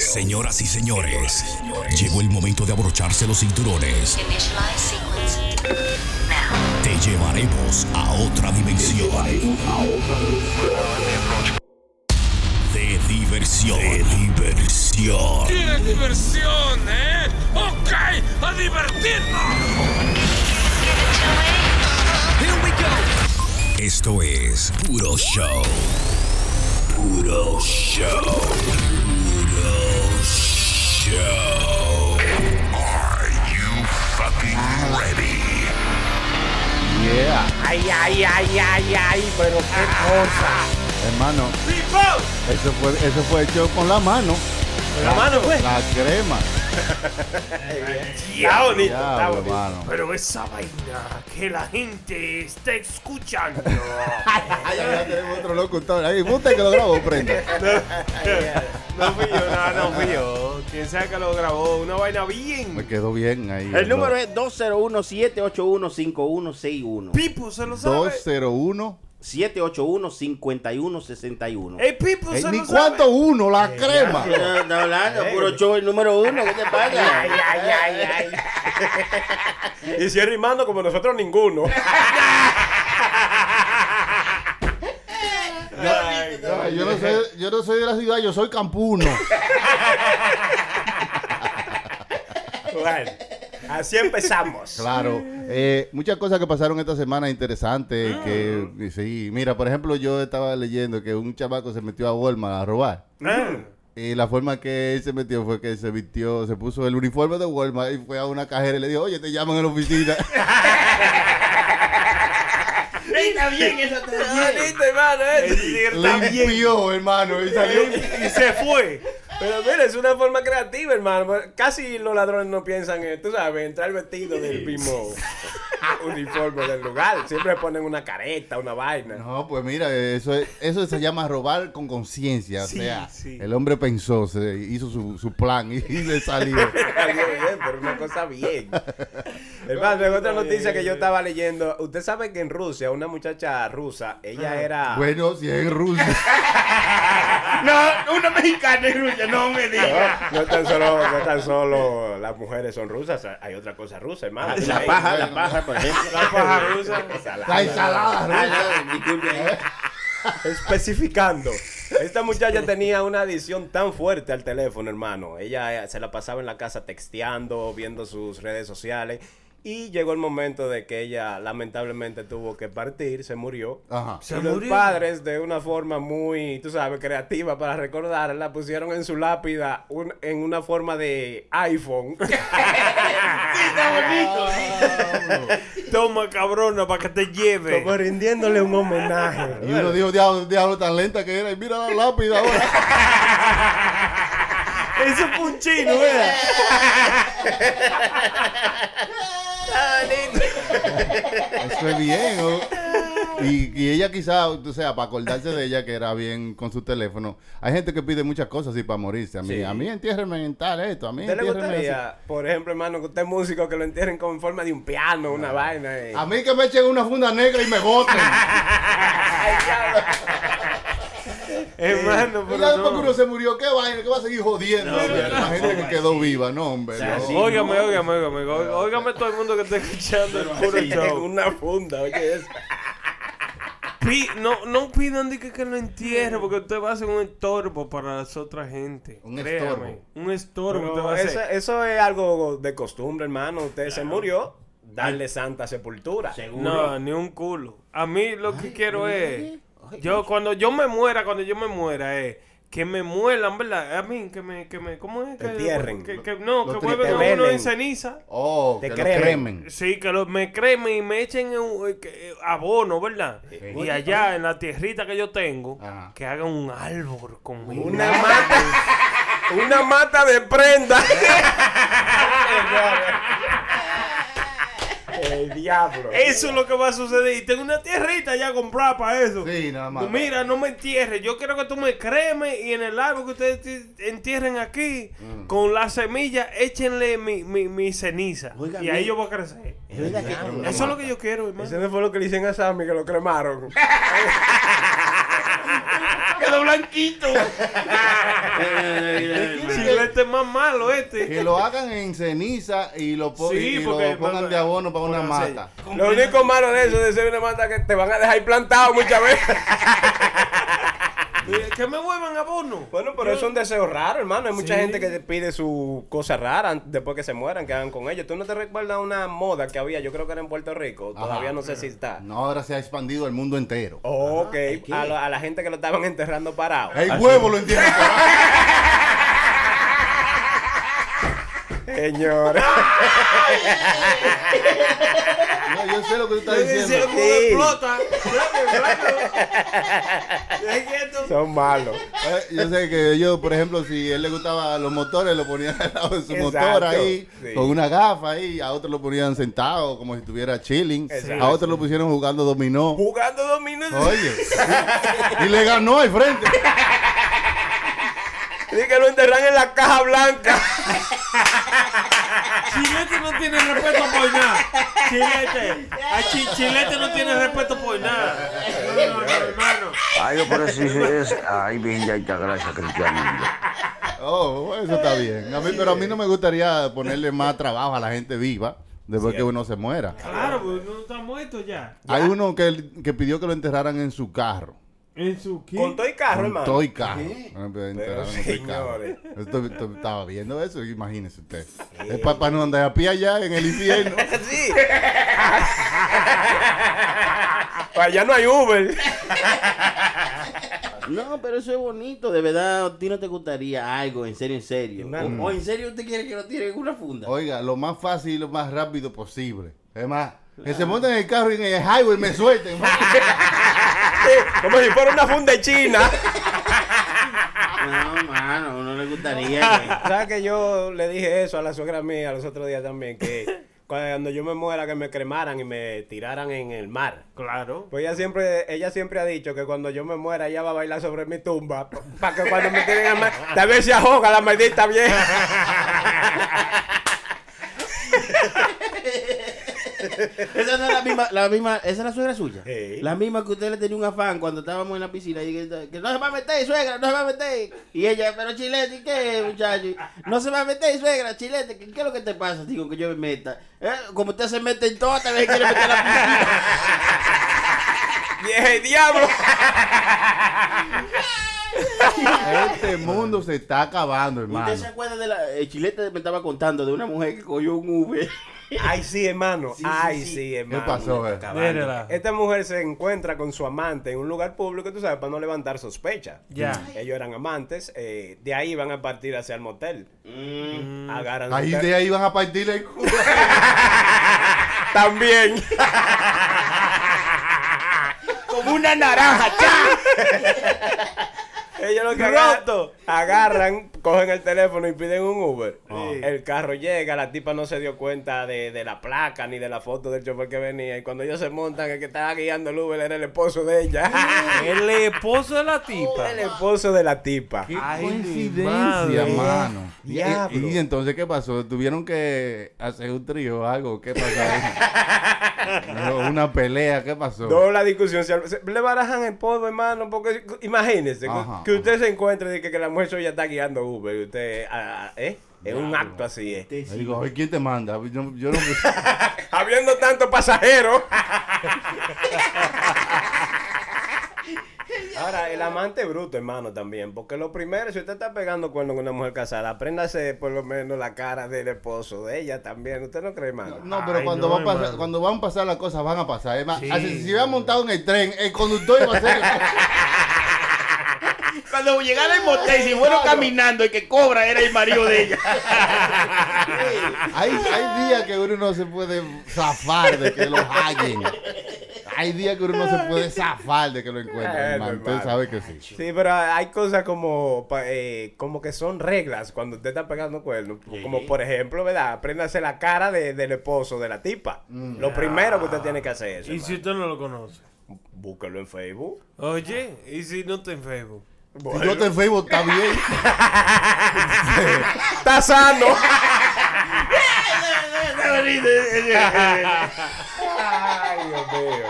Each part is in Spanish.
Señoras y señores, llegó el momento de abrocharse los cinturones. Te llevaremos a otra dimensión. De diversión. De diversión. ¡Qué diversión, eh! ¡Ok! ¡A divertirnos! Esto es Puro Show. Puro Show. Show. Are you fucking ready? Yeah, Ay, ay, ay, ay, ay, pero qué cosa. hermano, eso fue, eso fue hecho con la mano. Con la mano fue. La crema. Está bonito, Diablo, bonito. hermano. Pero esa vaina que la gente está escuchando. Ay, ya tenemos otro locutor. Ahí, usted que lo grabó, prenda. No fui yo, no, no fui yo. Quién sabe que lo grabó. Una vaina bien. Me quedó bien ahí. El número es 201-781-5161. Pipo se lo sabe. 201. 781-5161. ¡Ey, Pipo Eh, se ni lo sabe! cuánto uno, la crema. No, no, hablando, puro show el número uno, ¿qué te pasa? Ay, ay, ay, ay. y si es rimando como nosotros ninguno. Ay, Yo, no sé, yo no soy de la ciudad, yo soy campuno. Bueno, así empezamos. Claro. Eh, muchas cosas que pasaron esta semana interesantes. Que, sí, mira, por ejemplo, yo estaba leyendo que un chamaco se metió a Walmart a robar. Ah, Y la forma que él se metió fue que se vistió, se puso el uniforme de Walmart y fue a una cajera y le dijo, oye, te llaman en la oficina. Está bien, eso está bien. Bonito, hermano, eh. Limpió, hermano, y salió. Y se fue. Pero mira, es una forma creativa, hermano. Casi los ladrones no piensan en, tú sabes, entrar vestido del mismo uniforme del lugar. Siempre ponen una careta, una vaina. No, pues mira, eso, es- eso se llama robar con conciencia. Sí, o sea, sí. el hombre pensó, se hizo su, su plan y, y le salió. Salió bien, pero una cosa bien. Hermano, en otra noticia que yo estaba leyendo, usted sabe que en Rusia, una muchacha rusa, ella era... bueno, si es en Rusia. No, una mexicana en Rusia, no me digas. No, no tan solo, no tan solo las mujeres son rusas, hay otra cosa rusa, hermano. La paja, la paja, por ejemplo. La paja rusa. La ensalada rusa. no, disculpe. Especificando. Esta muchacha tenía una adicción tan fuerte al teléfono, hermano. Ella eh, se la pasaba en la casa texteando, viendo sus redes sociales. Y llegó el momento de que ella lamentablemente tuvo que partir, se murió. Ajá. y los padres, de una forma muy, tú sabes, creativa para recordarla, pusieron en su lápida un- en una forma de iPhone. Toma, cabrona, para que te lleve. como rindiéndole un homenaje. Y uno dijo, diablo, diablo tan lenta que era. Y mira la lápida ahora. Eso fue un chino, ¿verdad? Eso es bien. ¿o? Y, y ella quizá, o sea, para acordarse de ella que era bien con su teléfono. Hay gente que pide muchas cosas así para morirse. A mí, Sí. a mí entiérrenme en tal esto. A mí ¿Usted le así. gustaría, por ejemplo, hermano, que usted es músico, que lo entierren como en forma de un piano, una vaina? A mí que me echen una funda negra y me boten. Hermano, pero ya después que no. uno se murió, ¿qué vaina? ¿Qué va a seguir jodiendo? la gente que quedó viva, no, hombre. no. sí. Óigame, óigame, óigame, óigame, óigame todo el mundo que está escuchando el puro show. una funda, oye eso. No, no pidan de que, que lo entierre porque usted va a ser un estorbo para las otras gente. Un Créame. estorbo. Un estorbo va a eso, es algo de costumbre, hermano. Usted se murió, darle santa sepultura. No, ni un culo. A mí lo que quiero es. Yo, cuando yo me muera, cuando yo me muera, es. Que me muelan, ¿verdad? A mí, que me, que me, ¿cómo es? Que, entierren. que, que- no, que vuelven a uno en ceniza. Oh, Te que lo cremen. cremen. Sí, que lo, me cremen y me echen en un- eh, que- eh, abono, ¿verdad? Y allá en la tierrita que yo tengo, Ajá. que hagan un árbol conmigo. Una mata, una mata de prenda. El diablo. Eso es lo que va a suceder. Y tengo una tierrita ya comprada para eso. Sí, nada más. Mira, no me entierres. Yo quiero que tú me cremes y en el árbol que ustedes te- entierren aquí, Mm. con la semilla, échenle mi, mi, mi ceniza. Oiga, y ahí mi- yo voy a crecer. Es verdad que Eso es lo que yo quiero, hermano. Ese no fue lo que le hicieron a Sammy, que lo cremaron. Quedó blanquito. Chilete es más malo este. Que lo hagan en ceniza y lo, po- Sí, y lo porque- pongan de abono para una mata. Lo único malo de eso de ser una mata que te van a dejar plantado muchas veces. Que me vuelvan abono. Bueno, pero eso es un deseo raro, hermano. Hay mucha Sí. gente que te pide su cosa rara después que se mueran, que hagan con ellos. ¿Tú no te recuerdas una moda que había? Yo creo que era en Puerto Rico. Todavía Ajá. no sé si está. No, ahora se ha expandido el mundo entero. Ok, ¿qué? a, la- a la gente que lo estaban enterrando parado. El huevo lo entiendo. Señor. No, yo sé lo que tú estás diciendo. Sí. explota. Son malos. Eh, Yo sé que ellos, por ejemplo, si a él le gustaban los motores, lo ponían al lado de su Exacto, motor ahí, sí. con una gafa ahí, a otros lo ponían sentado, como si estuviera chilling, Exacto. a otros lo pusieron jugando dominó. Jugando dos minutos. Oye, y le ganó al frente. Dice que lo enterran en la caja blanca. Chilete no tiene respeto por nada. Chilete. A Chi- Chilete no tiene respeto por nada. No, no, no, hermano. Ay, yo por eso es. Ay, bien, ya está, gracias, Cristiano. Oh, eso está bien. A mí, pero a mí no me gustaría ponerle más trabajo a la gente viva después que uno se muera. Claro, porque no está muerto ya. Hay uno que, que pidió que lo enterraran en su carro. En su kit. Con todo y carro, hermano. Todo y carro. Ah, pero enterraron Pero, en todo y carro. señores. Esto- esto- estaba viendo eso, imagínese usted. Es para no andar a pie allá en el infierno. Sí. Para allá no hay Uber. No, pero eso es bonito. De verdad, a ti no te gustaría algo, en serio, en serio. O, o en serio usted quiere que lo tire en una funda. Oiga, lo más fácil y lo más rápido posible. Es más, que se monten en el carro y en el highway me suelten. Como si fuera una funda china. No, mano, no le gustaría. ¿Sabes que yo le dije eso a la suegra mía los otros días también? Que cuando yo me muera, que me cremaran y me tiraran en el mar. Claro. Pues ella siempre, ella siempre ha dicho que cuando yo me muera, ella va a bailar sobre mi tumba. Para que cuando me tiren al mar, tal vez se ahoga la maldita vieja. Esa no es la misma, la misma, esa es la suegra suya. Sí. La misma que usted le tenía un afán cuando estábamos en la piscina y que, que no se va a meter, suegra, no se va a meter. Y ella, pero chilete, ¿y qué, muchacho? No se va a meter, suegra, chilete, ¿qué, qué es lo que te pasa? Digo que yo me meta. Eh, Como usted se mete en todo, tal vez quiere meter la piscina. ¡Vieja el diablo! Este mundo se está acabando, hermano. ¿Usted se acuerda de la. El chilete me estaba contando de una mujer que cogió un Uber. Ay, sí, hermano. Sí, Ay, sí. sí, ¿Qué hermano. pasó, eh? Mírala. Esta mujer se encuentra con su amante en un lugar público, tú sabes, para no levantar sospecha. Ya. Ellos eran amantes, eh, de ahí van a partir hacia el motel. Agarran su Ahí de ahí van a partirle el culo. También. Como una naranja, ¡cha! Ellos lo que Roto. agarran, agarran, cogen el teléfono y piden un Uber. Sí. El carro llega, la tipa no se dio cuenta de, de la placa ni de la foto del chofer que venía. Y cuando ellos se montan, el que estaba guiando el Uber era el esposo de ella. El esposo de la tipa. el esposo de la tipa. Qué Ay, coincidencia, mano. Y, Diablo. y entonces, ¿qué pasó? ¿Tuvieron que hacer un trío o algo? ¿Qué pasó ahí? Una pelea, ¿qué pasó? No, la discusión. se- le barajan el polvo, hermano. Porque imagínese que- Ajá, que usted se encuentre y que, que la mujer suya está guiando Uber. Y usted, ah, ¿eh? Es un acto así, ¿eh? Digo, "Ay, ¿quién te manda? Yo, yo no... Habiendo tantos pasajeros. Ahora, el amante bruto, hermano, también. Porque lo primero, si usted está pegando cuerno con una mujer casada, apréndase por lo menos la cara del esposo de ella también. ¿Usted no cree, hermano? No, pero Ay, cuando, no, va a pasar- hermano. cuando van a pasar las cosas, van a pasar. Es más, Sí. así, si hubiera montado en el tren, el conductor iba a ser... Cuando llegara el motel, si fueron caminando, el que cobra era el marido de ella. hay, hay días que uno no se puede zafar de que lo hallen. Hay días que uno no se puede zafar de que lo encuentren, hermano. Usted sabe que sí. Sí, pero hay cosas como, eh, como que son reglas cuando usted está pegando cuernos. Como por ejemplo, ¿verdad? Apréndase la cara de- del esposo de la tipa. Lo primero que usted tiene que hacer es ¿Y si usted no lo conoce? búsquelo en Facebook. Oye, ¿y si no está en Facebook? Si yo te en Facebook, está bien. Está sano. Ay, Dios mío.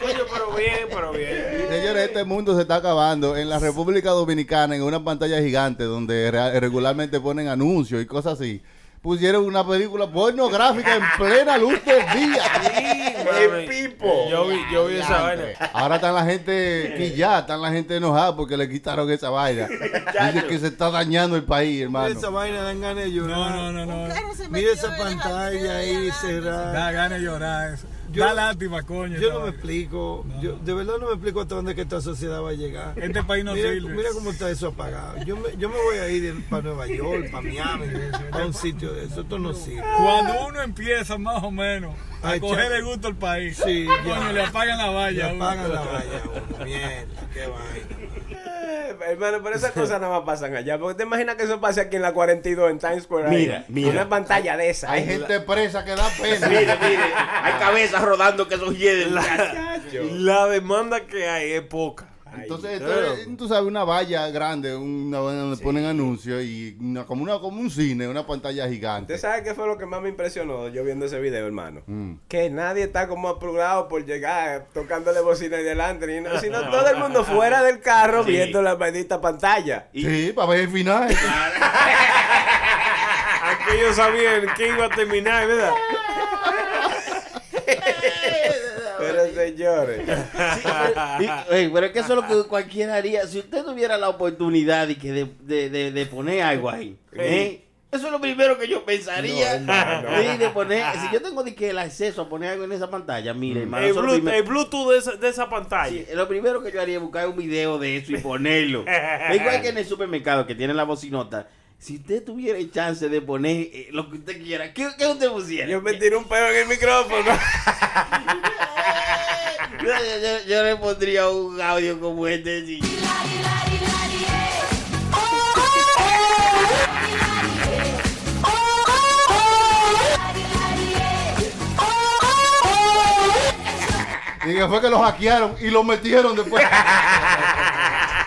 Coño, pero Este mundo se está acabando. En la República Dominicana, en una pantalla gigante donde re- regularmente ponen anuncios y cosas así, pusieron una película pornográfica en plena luz del día. El pipo. Yo vi, yo vi esa vaina. Ahora están la gente quillada, están la gente enojada porque le quitaron esa vaina. Dice que se está dañando el país, hermano. Esa vaina dan ganas de llorar. No, no, no, no. Mira esa pantalla ahí cerrada. Da ganas de llorar. Yo- da lástima, coño. Yo no me explico, yo de verdad no me explico hasta dónde que esta sociedad va a llegar. Este país no mira, sirve. mira cómo está eso apagado. Yo me, yo me voy a ir para Nueva York, para Miami, a un sitio de eso. Esto no sirve. Cuando uno empieza más o menos a Ay, coger chao. el gusto al país, Sí, coño, ya. le apagan la valla. Uno. apagan la valla, a uno. Mierda, qué vaina. Eh, Hermano, pero esas cosas nada más pasan allá. Porque te imaginas que eso pase aquí en la 42 en Times Square. ahí? Mira, mira. Una pantalla de esa. Hay gente presa que da pena. Mire, mire, hay cabezas rodando que son hieden. La demanda que hay es poca. Entonces, claro. esto es, tú sabes, una valla grande, una donde ponen anuncios y una- como, una, como un cine, una pantalla gigante. ¿Usted sabe qué fue lo que más me impresionó yo viendo ese video, hermano? Mm. Que nadie está como apurado por llegar tocándole bocina y delante, ni sino todo el mundo fuera del carro viendo la maldita pantalla. Sí, para ver el final. Aquí ellos sabían que iba a terminar, ¿verdad? Pero señores, Y- pero es que eso es lo que cualquiera haría. Si usted tuviera la oportunidad y que de, de, de, de poner algo ahí, ¿eh? eso es lo primero que yo pensaría. No, de poner, si yo tengo de que el acceso a poner algo en esa pantalla, mire, hermano, El, Bluetooth, primero- el Bluetooth de esa, de esa pantalla. Sí, lo primero que yo haría es buscar un video de eso y ponerlo. Es igual que en el supermercado que tiene la bocinota. Si usted tuviera el chance de poner eh, lo que usted quiera, ¿qué, qué usted pusiera? yo me tiré un peo en el micrófono. Yo, le pondría un audio como este. sí. Y que fue que lo hackearon y lo metieron después.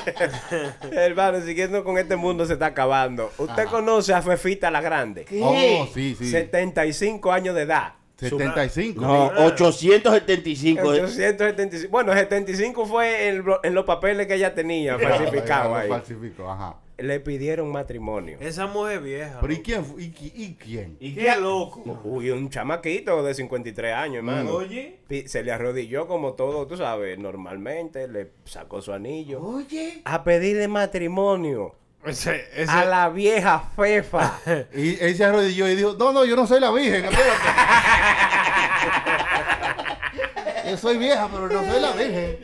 Hermano, siguiendo con este mundo se está acabando. ¿Usted conoce a Fefita la Grande? Oh, sí, sí. 75 años de edad. 75. No, 875. 875. Bueno, 75 fue en, en los papeles que ella tenía falsificado ahí. falsificó, ajá. Le pidieron matrimonio. Esa mujer vieja. Pero ¿y quién? ¿Y, y quién? Qué loco. Uy, un chamaquito de 53 años, hermano. Oye. Se le arrodilló como todo, tú sabes, normalmente, le sacó su anillo. Oye. A pedirle matrimonio Ese, ese- a la vieja Fefa. Y él se arrodilló y dijo, no, no, yo no soy la virgen, espérate. yo soy vieja, pero no soy la virgen.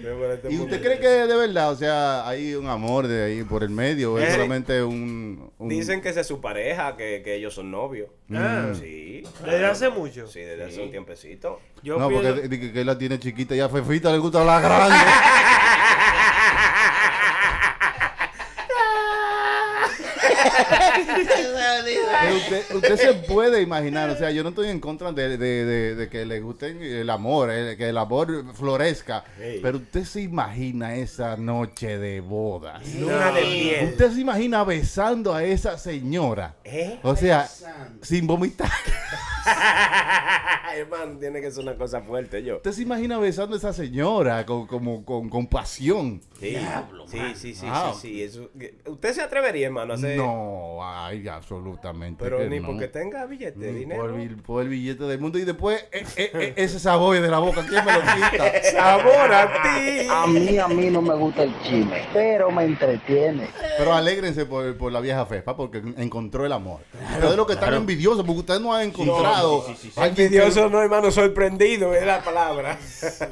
¿Y usted cree que de verdad, o sea, hay un amor de ahí por el medio? ¿O es Eh. solamente un, un- Dicen que esa es su pareja, que, que ellos son novios. Ah. Sí. Desde hace mucho. Sí, desde hace un tiempecito. Yo No, pienso- porque que, él la tiene chiquita y a Fefita le gusta la grande. Pero usted, se puede imaginar, o sea, yo no estoy en contra de, de- de- de que le guste el amor, eh, que el amor florezca, pero usted se imagina esa noche de bodas. Luna de miel. Usted se imagina besando a esa señora. ¿Eh? O sea, sin vomitar. Hermano, tiene que ser una cosa fuerte, yo. Usted se imagina besando a esa señora con, como, con, con pasión. Sí, sí, sí, sí, Wow. sí, sí, eso- ¿Usted se atrevería, hermano, a hacer? No, ay, absolutamente. Pero que ni no. porque tenga billete, Ni dinero. por, el, por el billete del mundo. Y después, eh, eh, eh, ese sabor de la boca, ¿quién me lo quita? Sabor a ti. A mí, a mí no me gusta el chisme, pero me entretiene. Pero alégrense por, por la vieja Fefa porque encontró el amor. ustedes lo que están envidiosos porque ustedes no han encontrado. Envidioso no, hermano, sorprendido es la palabra.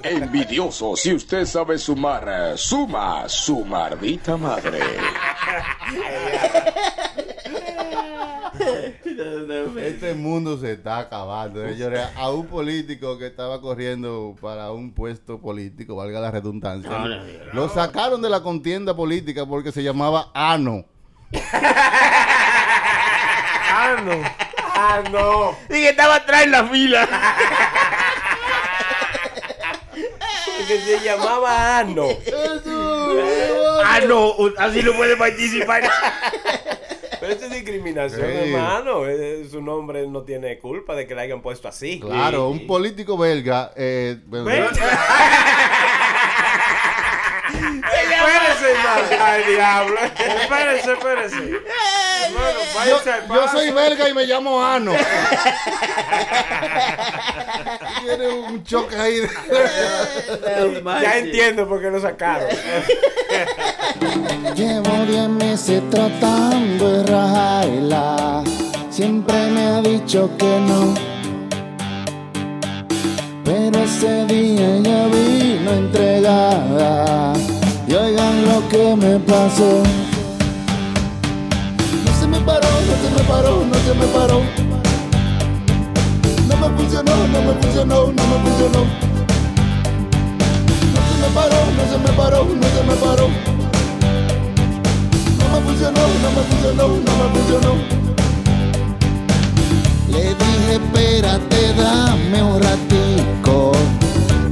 Envidioso, si usted sabe sumar, suma su maldita madre. Este mundo se está acabando. señores. A un político que estaba corriendo para un puesto político, valga la redundancia, No, no, no. lo sacaron de la contienda política porque se llamaba Ano. Ah, no. Ah, no. Y que estaba atrás en la fila. Que se llamaba Ano. ah, no, así no puede participar. Pero eso es discriminación, hermano. Su nombre no tiene culpa de que le hayan puesto así. Claro, un político belga. Eh, bueno, Espérese, hermano. Ay, diablo. Espérese, espérese. Hermano, yo, soy belga y me llamo Ano. Tiene un choque ahí. de- Ya entiendo por qué lo sacaron. Llevo diez meses tratando de rajarla. Siempre me ha dicho que no. Pero ese día ella vino entregada. Y oigan lo que me pasó. Se me paró. No me funcionó, no me funcionó, no me funcionó. No se me paró, no se me paró, no se me paró. No me funcionó, no me funcionó, no me funcionó. Le dije, espérate, dame un ratico.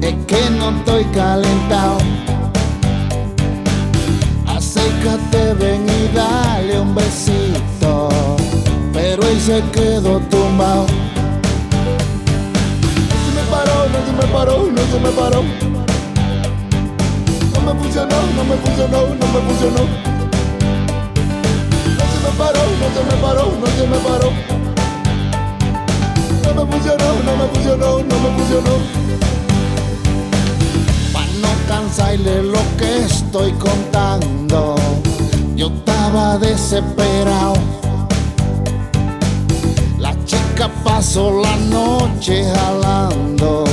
Es que no estoy calentado. Acércate, ven y dale un besito. Pero él se quedó tumbado. No se me paró, no se me paró, no se me paró. No me funcionó, no me funcionó, no me funcionó. No se me paró, no se me paró, no se me paró. No me funcionó, no me funcionó, no me funcionó. Para no cansarle lo que estoy contando, yo estaba desesperado. Chica pasó la noche jalando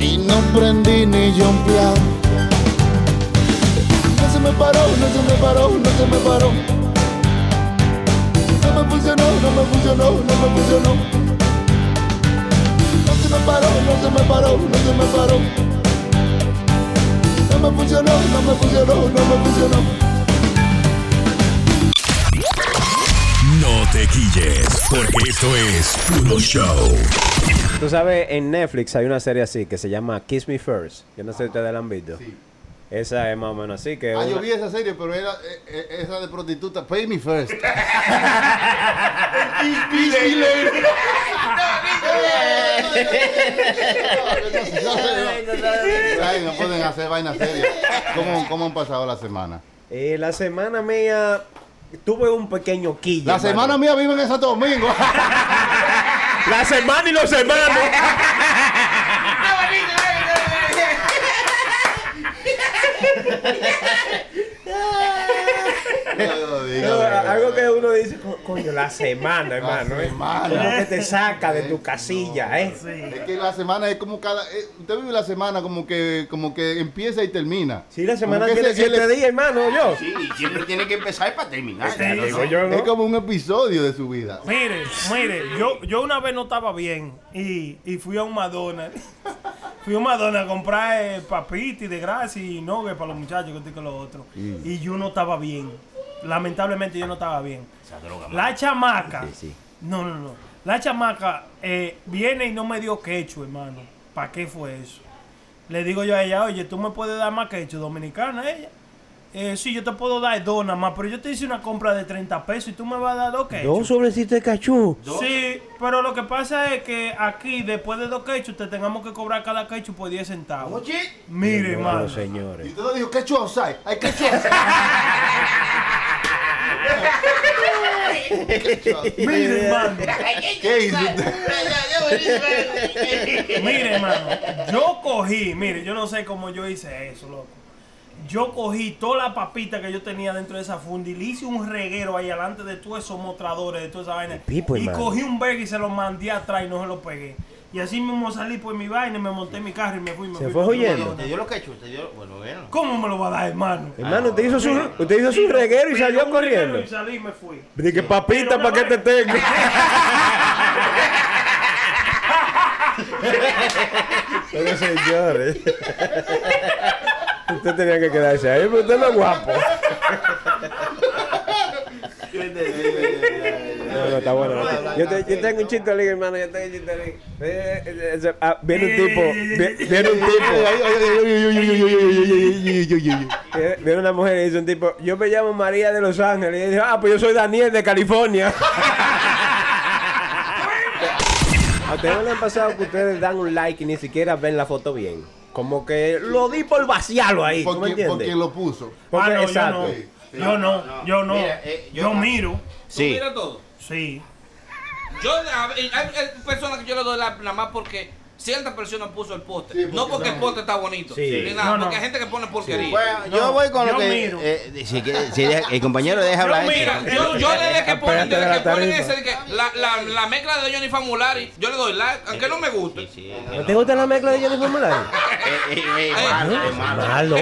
y no prendí ni jumpeado. No se me paró, no se me paró, no se me paró. No me funcionó, no me funcionó, no me funcionó. No se me paró, no se me paró, no se me paró. No me funcionó, no me funcionó, no me funcionó. Te quilles, porque esto es puro show. Tú sabes, en Netflix hay una serie así que se llama Kiss Me First. Yo no sé si ustedes la han visto. Esa es más o menos así. Que Ah, yo vi esa serie, pero era eh, eh, esa de prostituta. Pay me first. No pueden hacer vainas serias. ¿Cómo, ¿Cómo han pasado la semana? Eh, la semana mía tuve un pequeño quillo. La semana mía vive en Santo Domingo. La semana y los hermanos. No, algo que uno dice, co- coño, la semana, hermano. ¿eh? semana. Como que te saca de tu casilla, ¿eh? Es que la semana es como cada. eh, usted vive la semana como que como que empieza y termina. Sí, la semana tiene siete el- días, hermano, yo. Sí, y siempre tiene que empezar para terminar. Digo yo, ¿no? Es como un episodio de su vida. Mire, mire, yo, yo una vez no estaba bien y, y fui a un McDonald's. Fui a McDonald's a comprar eh, papitas de grasa y nuggets para los muchachos, que esto y que lo otro. Y yo no estaba bien. Lamentablemente yo no estaba bien. La chamaca. No, no, no. La chamaca eh, viene y no me dio quechu, hermano. ¿Para qué fue eso? Le digo yo a ella, oye, tú me puedes dar más quechu, dominicana ella. Eh, sí, yo te puedo dar dos nada más, pero yo te hice una compra de 30 pesos y tú me vas a dar dos quechus. Dos sobrecitos de cachú. Sí, pero lo que pasa es que aquí, después de dos quechus, te tengamos que cobrar cada quechu por 10 centavos. Mire, hermano. Bueno, señores. Y todo dijo, ¿qué outside? Hay que Mire, hermano. ¿Qué hizo Mire, hermano. Yo cogí, mire, yo no sé cómo yo hice eso, loco. Yo cogí toda la papita que yo tenía dentro de esa funda y le hice un reguero ahí delante de todos esos mostradores, de toda esa vaina. y cogí un bag y se lo mandé atrás y no se lo pegué. Y así mismo salí por mi vaina y me monté en mi carro y me fui. Me Se fui fue huyendo. Te dio lo que hecho, te dio. Bueno, bueno. ¿Cómo me lo va a dar, hermano? Hermano, usted hizo su, usted hizo su reguero y salió corriendo. Y salí y me fui. Dije, papita, ¿para qué te tengo? Pero señores. Usted tenía que quedarse ahí, pero usted no es guapo. No, bueno, está bueno. Yo, te- yo tengo un chiste liga, hermano. Yo tengo un chiste liga. Eh, eh, eh, ah, Viene un tipo. vi- Viene un tipo. Viene- una mujer y dice un tipo, yo me llamo María de Los Ángeles. Y dice, ah, pues yo soy Daniel de California. ¿A ustedes no le han pasado que ustedes dan un like y ni siquiera ven la foto bien? Como que lo di por vaciarlo ahí. ¿tú me Porque, entiendes? porque lo puso. Porque- Ah, no, yo exacto. no. Yo no, yo no. Mira, eh, yo yo no. miro. Sí. Mira todo. Sí. Yo, hay, hay personas que yo le doy la, nada más porque cierta persona puso el póster. Sí, porque no porque no. el póster está bonito. Sí. Ni nada, No, no. porque hay gente que pone porquería. Bueno, yo No, voy con lo que. miro. eh, si quiere- si deja- el compañero deja hablar. Mira, yo, yo desde que ponen, desde que ponen ese, que la, la, la mezcla de Johnny Famulari, yo le doy like, aunque no me guste. ¿No te gusta la mezcla de Johnny Formulari? Eh, eh, eh, malo, eh, malo.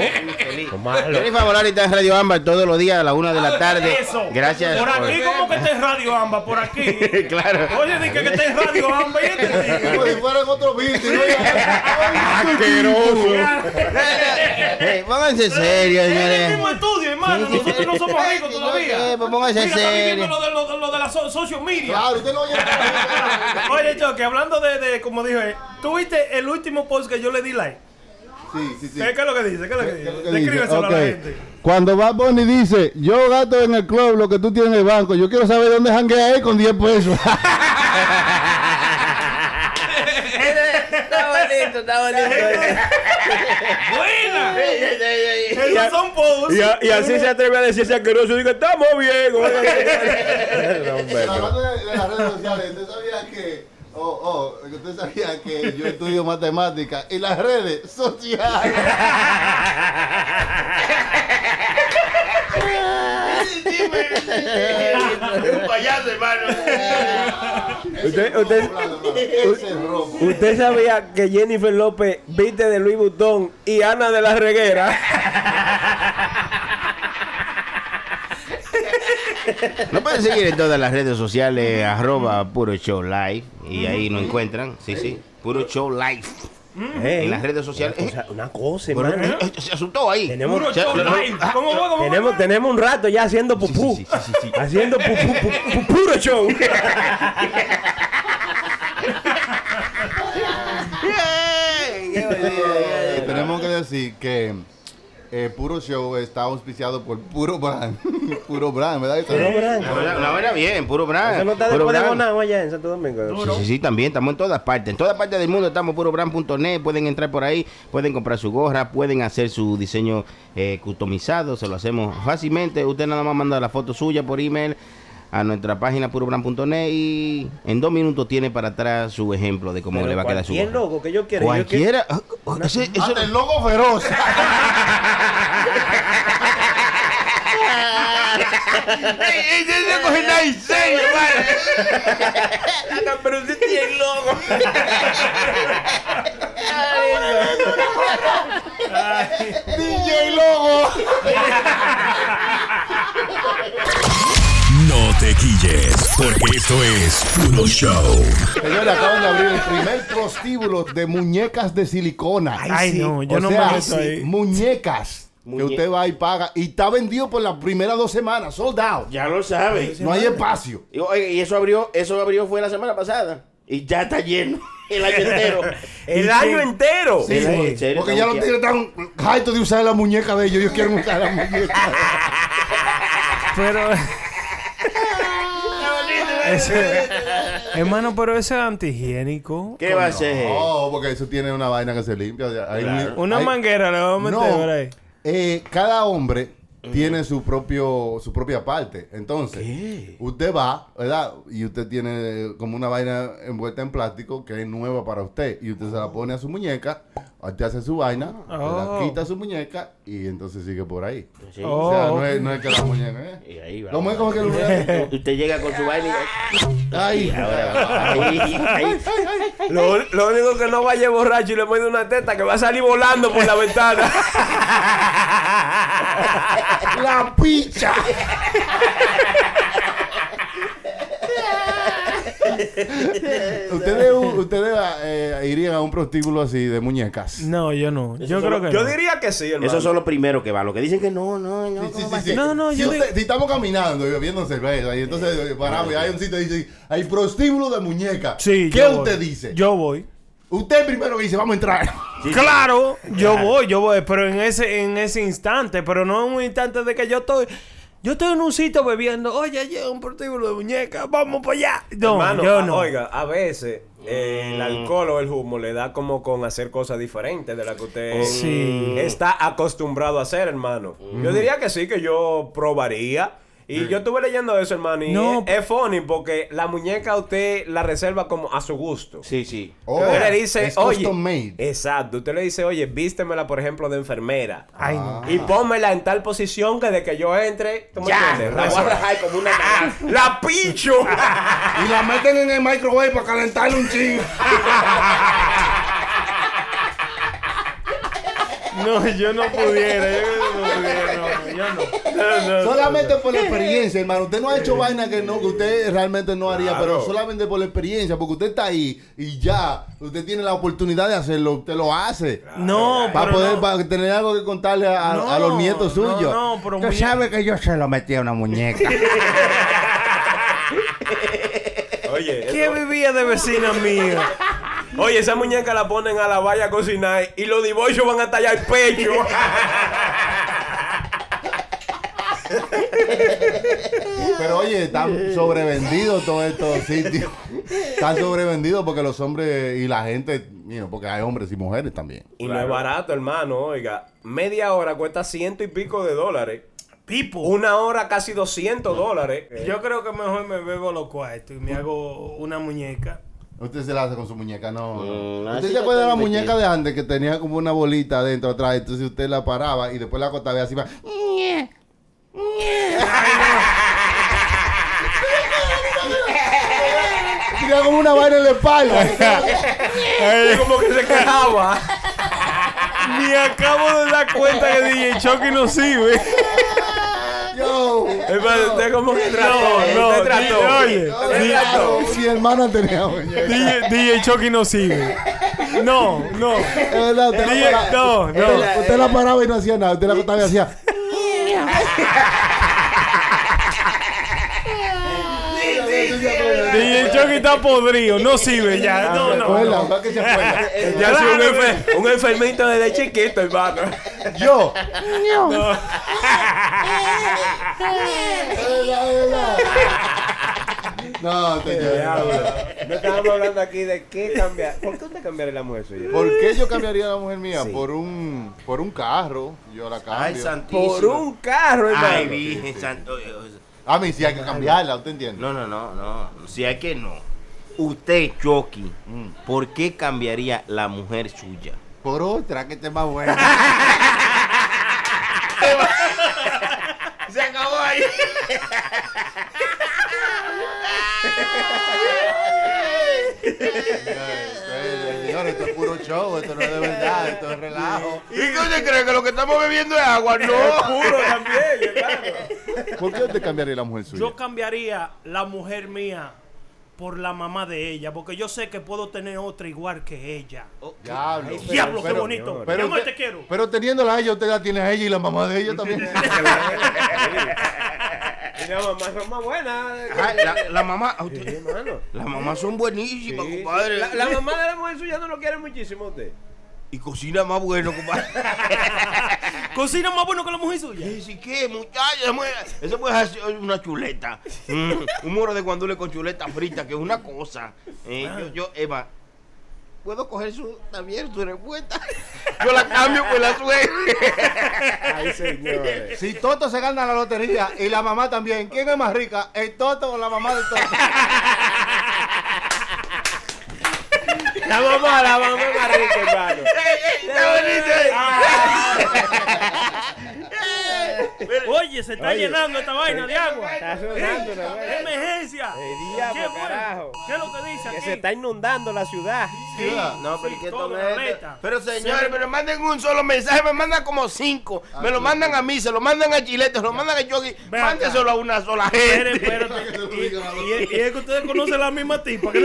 Malo. Jennifer Morales está en Radio Ámbar todos los días a la una de la tarde. Eso. Gracias. Por aquí, como que está en Radio Amba, por aquí. Claro. Oye, dije que está en Radio Amba y este. Como si fuera en otro beat. Y no- Eh, pónganse serios, Es el señores. mismo estudio, hermano. Nosotros no somos amigos todavía. Eh, pues pónganse serios. lo de, lo, lo de la so- social media. Claro, usted no oye. Oye, Choque, hablando de, de, como dije, ¿tú viste el último post que yo le di like? Sí, sí, sí. ¿Qué, qué es lo que dice? ¿Qué es lo que dice? ¿Qué dice? Descríbeselo a Ok. la gente. Cuando Bad Bunny dice, yo gasto en el club lo que tú tienes en el banco, yo quiero saber dónde janguea él con 10 pesos. Bonito, está bonito. ¡Buena! Y Esos son posts. Y, a- y así se atreve a decir asqueroso. Digo, estamos bien. Hablando de, de las redes sociales, ¿usted sabía que, oh, oh, que usted sabía que yo estudio matemáticas y las redes sociales? Un payaso, hermano. Usted, sabía que Jennifer López viste de Louis Vuitton y Ana de la Reguera. No pueden seguir en todas las redes sociales, arroba puro show live. Y ahí nos encuentran. Sí, sí. Puro show live. En las redes sociales. Una cosa, una cosa, Bueno, hermano. eh, eh, se asustó ahí. Tenemos. ¿Cómo va? tenemos, tenemos un rato ya haciendo pupú. sí, sí, sí, sí. Haciendo pupú, pu- pu- puro show. Eh, tenemos que decir que eh, Puro Show está auspiciado por Puro Brand. Puro Brand, ¿verdad? Puro brand. La verdad, bien, puro brand. Eso no está puro después de allá en Santo Domingo. Sí, sí, sí, también estamos en todas partes. En todas partes del mundo estamos purobrand.net. Pueden entrar por ahí, pueden comprar su gorra, pueden hacer su diseño eh, customizado. Se lo hacemos fácilmente. Usted nada más manda la foto suya por email a nuestra página purobrand.net y en dos minutos tiene para atrás su ejemplo de cómo Pero le va a quedar su cualquier logo que yo quiera. yo quiero- Cualquiera. ah, ah, ese- el logo feroz. Pero usted tiene logo. DJ Logo. No te quilles, porque esto es Puro Show. Señores, acaban de abrir el primer prostíbulo de muñecas de silicona. Ay, no, yo o no sea, me meto ahí. muñecas que usted va y paga. Y está vendido por las primeras dos semanas, sold out. Ya lo sabe. No hay espacio. Y, oye, y eso abrió, eso abrió fue la semana pasada. Y ya está lleno. El año entero. El año entero. Sí, serio, Porque ya los tigres están hartos de usar la muñeca de ellos. Ellos quieren usar la muñeca. Pero. Ese- hermano, pero ese es antihigiénico. ¿Qué va a ser? No, porque eso tiene una vaina que se limpia. o sea, hay Claro. Una hay- manguera le vamos a meter No, por ahí. eh, cada hombre tiene su propio su propia parte. Entonces, usted va, ¿verdad? Y usted tiene como una vaina envuelta en plástico que es nueva para usted. Y usted se la pone a su muñeca, usted hace su vaina, Oh. la quita su muñeca y entonces sigue por ahí. Sí. Oh. o sea, no es, no es que la muñeca, ¿eh? Y ahí va. ¿Cómo es como que lo Usted llega con su vaina y Ay, ahora. Lo, lo único que no vaya borracho y le muerde una teta que va a salir volando por la ventana. la picha. ¿Ustedes, ustedes eh, irían a un prostíbulo así de muñecas? No, yo no. Yo creo que Yo no. diría que sí, hermano. Esos son los primeros que van. Los que dicen que no, no, no. Sí, ¿cómo sí, va a sí. ser? No, no, si, yo usted- digo- si estamos caminando y bebiendo cerveza y entonces eh, paramos y hay un sitio y dice, hay prostíbulo de muñecas. Sí, ¿Qué yo voy. usted dice? Yo voy. Usted primero dice, vamos a entrar. Claro, yo voy, yo voy, pero en ese, en ese instante, pero no en un instante de que yo estoy, yo estoy en un sitio bebiendo, oye, llega un prostíbulo de muñeca, vamos para allá. No, Hermano, yo a- no. Oiga, a veces eh, el alcohol o el humo le da como con hacer cosas diferentes de las que usted Sí. está acostumbrado a hacer, hermano. Yo diría que sí, que yo probaría. Y yo estuve leyendo eso, hermano, y No. es, es funny porque la muñeca usted la reserva como a su gusto. Sí, sí. Oh, usted le dice, es oye, custom made. exacto, usted le dice, oye, vístemela, por ejemplo, de enfermera. Ay, no. Y pónmela en tal posición que de que yo entre, ¿tú me Ya, entiendes? la voy a rajar como una. ¡La pincho! y la meten en el microwave para calentarle un chingo. No, yo no pudiera, yo yo no. No, no, solamente por la experiencia, hermano. Usted no ha hecho vaina que no que usted realmente no haría, Claro. pero solamente por la experiencia, porque usted está ahí y ya, usted tiene la oportunidad de hacerlo, usted lo hace. No, Para pero poder no. para tener algo que contarle a, No, los nietos no, suyos. no, pero Usted muy- sabe que yo se lo metí a una muñeca. Oye, ¿Qué eso- vivía de vecina mía? Oye, esa muñeca la ponen a la valla a cocinar y los divorcios van a tallar el pecho. Pero oye, están sobrevendidos todos estos sitios. Están sobrevendidos porque los hombres y la gente, mira, porque hay hombres y mujeres también. y no es barato, hermano, oiga. Media hora cuesta ciento y pico de dólares. Pipo. Una hora casi 200 dólares. Yo creo que mejor me bebo los cuartos y me hago una muñeca. Usted se la hace con su muñeca, no. Mm, ¿Usted se acuerda de la muñeca de antes que tenía como una bolita adentro atrás? Entonces usted la paraba y después la acostaba y así va. Tenía como una vaina en la espalda. Y como que se quejaba. Ni acabo de dar cuenta que DJ Chucky no sirve. Yo. Hermano, usted como que trató. no, usted trató. oye. Mi hermana tenía. DJ, DJ Chucky no sirve. No, no. Es verdad, usted DJ la paraba. no, Usted, no. usted la paraba y no hacía nada. Usted la acostaba y hacía. DJ Chucky está podrido, no sirve ya. No, no. No. ¿verdad que se acuerda? Ya sido un, enfer- un enfermito desde chiquito, hermano. Yo. No. Es verdad, es verdad. No, señor. No estábamos hablando aquí de qué cambiar. ¿Por qué usted cambiaría la mujer suya? ¿Por qué yo cambiaría a la mujer mía? Sí. Por un por un carro. Yo la cambio. Ay, santísimo. Por un carro, hermano. Ay, Virgen Santo. A mí sí hay que cambiarla, ¿usted entiende? No, no, no, no. Si hay que no. Usted, Chucky, ¿por qué cambiaría la mujer suya? Por otra que esté más buena. Se acabó ahí. Señores, esto es puro show, esto no es de verdad, esto es relajo. ¿Y qué usted cree? ¿Que lo que estamos bebiendo es agua? No. Puro también. ¿Por qué usted cambiaría la mujer suya? Yo cambiaría la mujer mía por la mamá de ella, porque yo sé que puedo tener otra igual que ella. Diablo. Ay, Diablo, qué bonito. Mi amor, usted- te quiero. Pero teniéndola a ella, usted la tiene a ella y la mamá de ella también. Y la mamá son más buenas. Ay, la, la mamá. Sí, usted- hermano. Las mamás son buenísimas, Sí, compadre. La, la mamá de la mujer suya no lo quiere muchísimo a usted. Y cocina más bueno, compadre. Cocina más bueno que la mujer suya. ¿Y si qué, muchacha? Eso puede hacer una chuleta. Mm, un moro de guandule con chuleta frita, que es una cosa. Eh, yo, yo, Eva, ¿puedo coger su, también su respuesta? Yo la cambio por la suegra. Ay, señores. Si Toto se gana la lotería y la mamá también, ¿quién es más rica? ¿El Toto o la mamá de Toto? La mamá, la mamá es más rica, hermano. Está bonito. Ah. Oye, se está Oye. llenando esta vaina de agua. Está sonando una Eh, vez. Emergencia. El diablo, ¿Qué carajo. ¿Qué es lo que dice Que aquí? se está inundando la ciudad. Sí, No, pero sí, ¿qué todo, tome la esto? meta. Pero señores, me lo manden un solo mensaje, me mandan como cinco. Me lo mandan a mí, se lo mandan a Chilete, se lo mandan a Yogi. Mándeselo a una sola gente. espérate. Y, y- y es que ustedes conocen la misma tipa.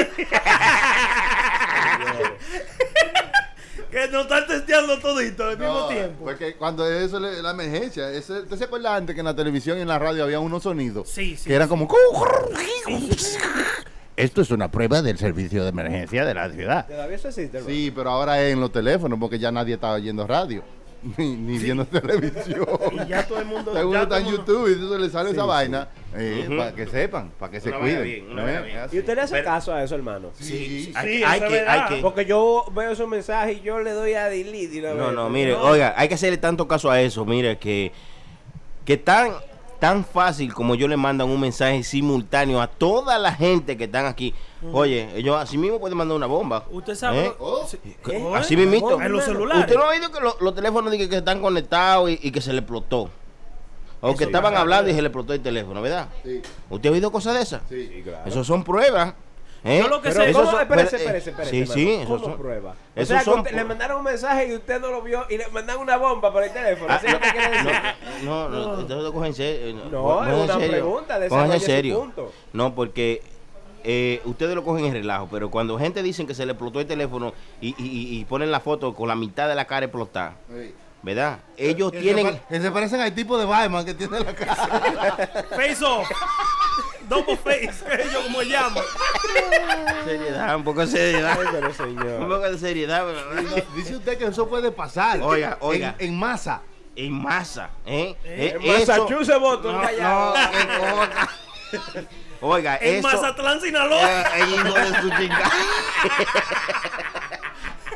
Que, nos están testeando todito al mismo tiempo. Porque cuando eso es la emergencia, ese, ¿usted se acuerda antes que en la televisión y en la radio había unos sonidos? Sí, sí, Que eran sí. como. Esto es una prueba del servicio de emergencia de la ciudad. Todavía eso existe. Sí, pero ahora es en los teléfonos porque ya nadie está oyendo radio. Ni, ni viendo televisión. Y ya todo el mundo. Todo el mundo ya está en YouTube y entonces le sale esa vaina eh, para que sepan, para que se Una vaina cuiden. ¿Y usted le hace Pero- caso a eso, hermano? Sí, Sí, hay, hay que, hay que. Porque yo veo esos mensajes y yo le doy a delete y No, veo. no, mire, No. oiga, hay que hacerle tanto caso a eso, mire, que, que tan, tan fácil como yo le mandan un mensaje simultáneo a toda la gente que están aquí. Oye, ellos así mismo pueden mandar una bomba. Usted sabe. ¿Eh? Que- ¿Eh? Así mismito. En los celulares. Usted no ha oído que lo- los teléfonos dicen que están conectados y, y que se le explotó. O que estaban hablando y se le explotó el teléfono, ¿verdad? Sí. ¿Usted ha oído cosas de esas? Sí. Eso son pruebas. ¿Eh? Yo lo que Pero sé- ¿cómo? son- Espérese, eh, espérese, espérese. Sí, sí, eso ¿Cómo son. prueba? O sea, son le mandaron un mensaje y usted no lo vio y le mandan una bomba por el teléfono. Ah, ¿Así es lo que quiere decir? No, no, no, no, cogen en serio. No, es en una serio. pregunta, desarrolle en serio. punto. No, porque eh, ustedes lo cogen en relajo, pero cuando gente dicen que se le explotó el teléfono y, y- y- ponen la foto con la mitad de la cara explotada, Sí. ¿verdad? Ellos tienen... se, pa- que se parecen al tipo de Batman que tiene la cara. Face off. Double face. Yo como llamo. Seriedad, un poco de seriedad. Ay, pero señor. un poco de seriedad. pero- Dice usted que eso puede pasar. Oiga, oiga. En, en masa. En masa, ¿eh? Eh, En Massachusetts, voto, No, no. Oiga, En eso... Mazatlán, Sinaloa. Eh, eh, hijo de su chica.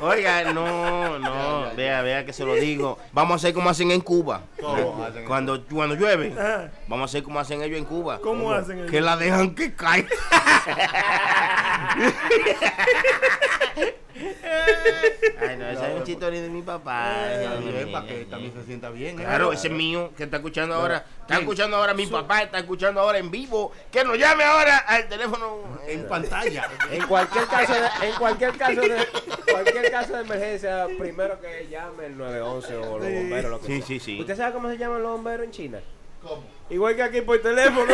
Oiga, no, no, vea, vea que se lo digo. Vamos a hacer como hacen en Cuba. ¿Cómo hacen en Cuando, cuando llueve, Ajá. vamos a hacer como hacen ellos en Cuba. ¿Cómo hacen ellos? Que la dejan que caiga. Ay, no, ese es un chiste de mi papá. Bien, ay, para que también se sienta bien. ¿eh? Claro, ese es mío, que está escuchando ahora. Está escuchando ahora mi papá, está escuchando ahora en vivo. Que nos llame ahora al teléfono En pantalla. En cualquier caso de, en cualquier caso de, cualquier caso de emergencia, primero que llame el 911 o los bomberos, lo que Sí, sea. sí, sí. ¿Usted sabe cómo se llaman los bomberos en China? ¿Cómo? Igual que aquí por teléfono.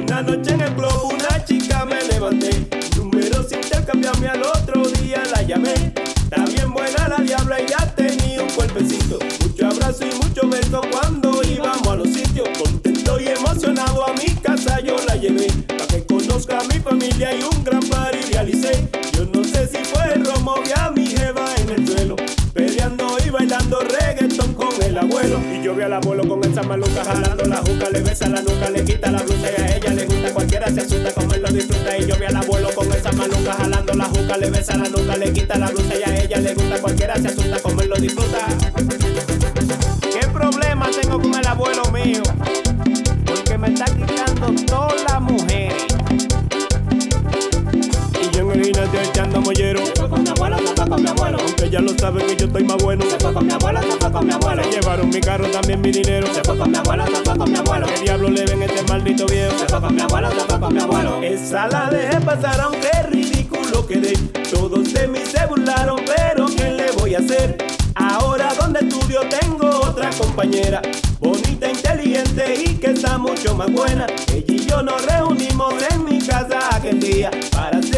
Una noche en el club una chica me levanté. Número sin intercambiarme al otro día la llamé. Está bien buena la diabla y ya tenía un cuerpecito. Mucho abrazo y mucho beso cuando íbamos a los sitios. Contento y emocionado a mi casa yo la llevé. Pa' que conozca mi familia y un gran abuelo con esa maluca jalando la juca Le besa la nuca, le quita la blusa y a ella le gusta Cualquiera se asusta, como él lo disfruta. Y yo vi al abuelo con esa maluca jalando la juca Le besa la nuca, le quita la blusa y a ella le gusta Cualquiera se asusta, como él lo disfruta ella lo sabe que yo estoy más bueno. Se fue con mi abuelo, se fue con mi abuelo. Se llevaron mi carro, también mi dinero. Se fue con mi abuelo, se fue con mi abuelo. ¿Qué diablo le ven este maldito viejo? Se fue con mi abuelo, se fue con mi abuelo. Esa la dejé pasar, aunque ridículo quedé. Todos de mí se burlaron, pero ¿qué le voy a hacer? Ahora donde estudio tengo otra compañera Bonita, inteligente y que está mucho más buena Ella y yo nos reunimos en mi casa aquel día Para hacer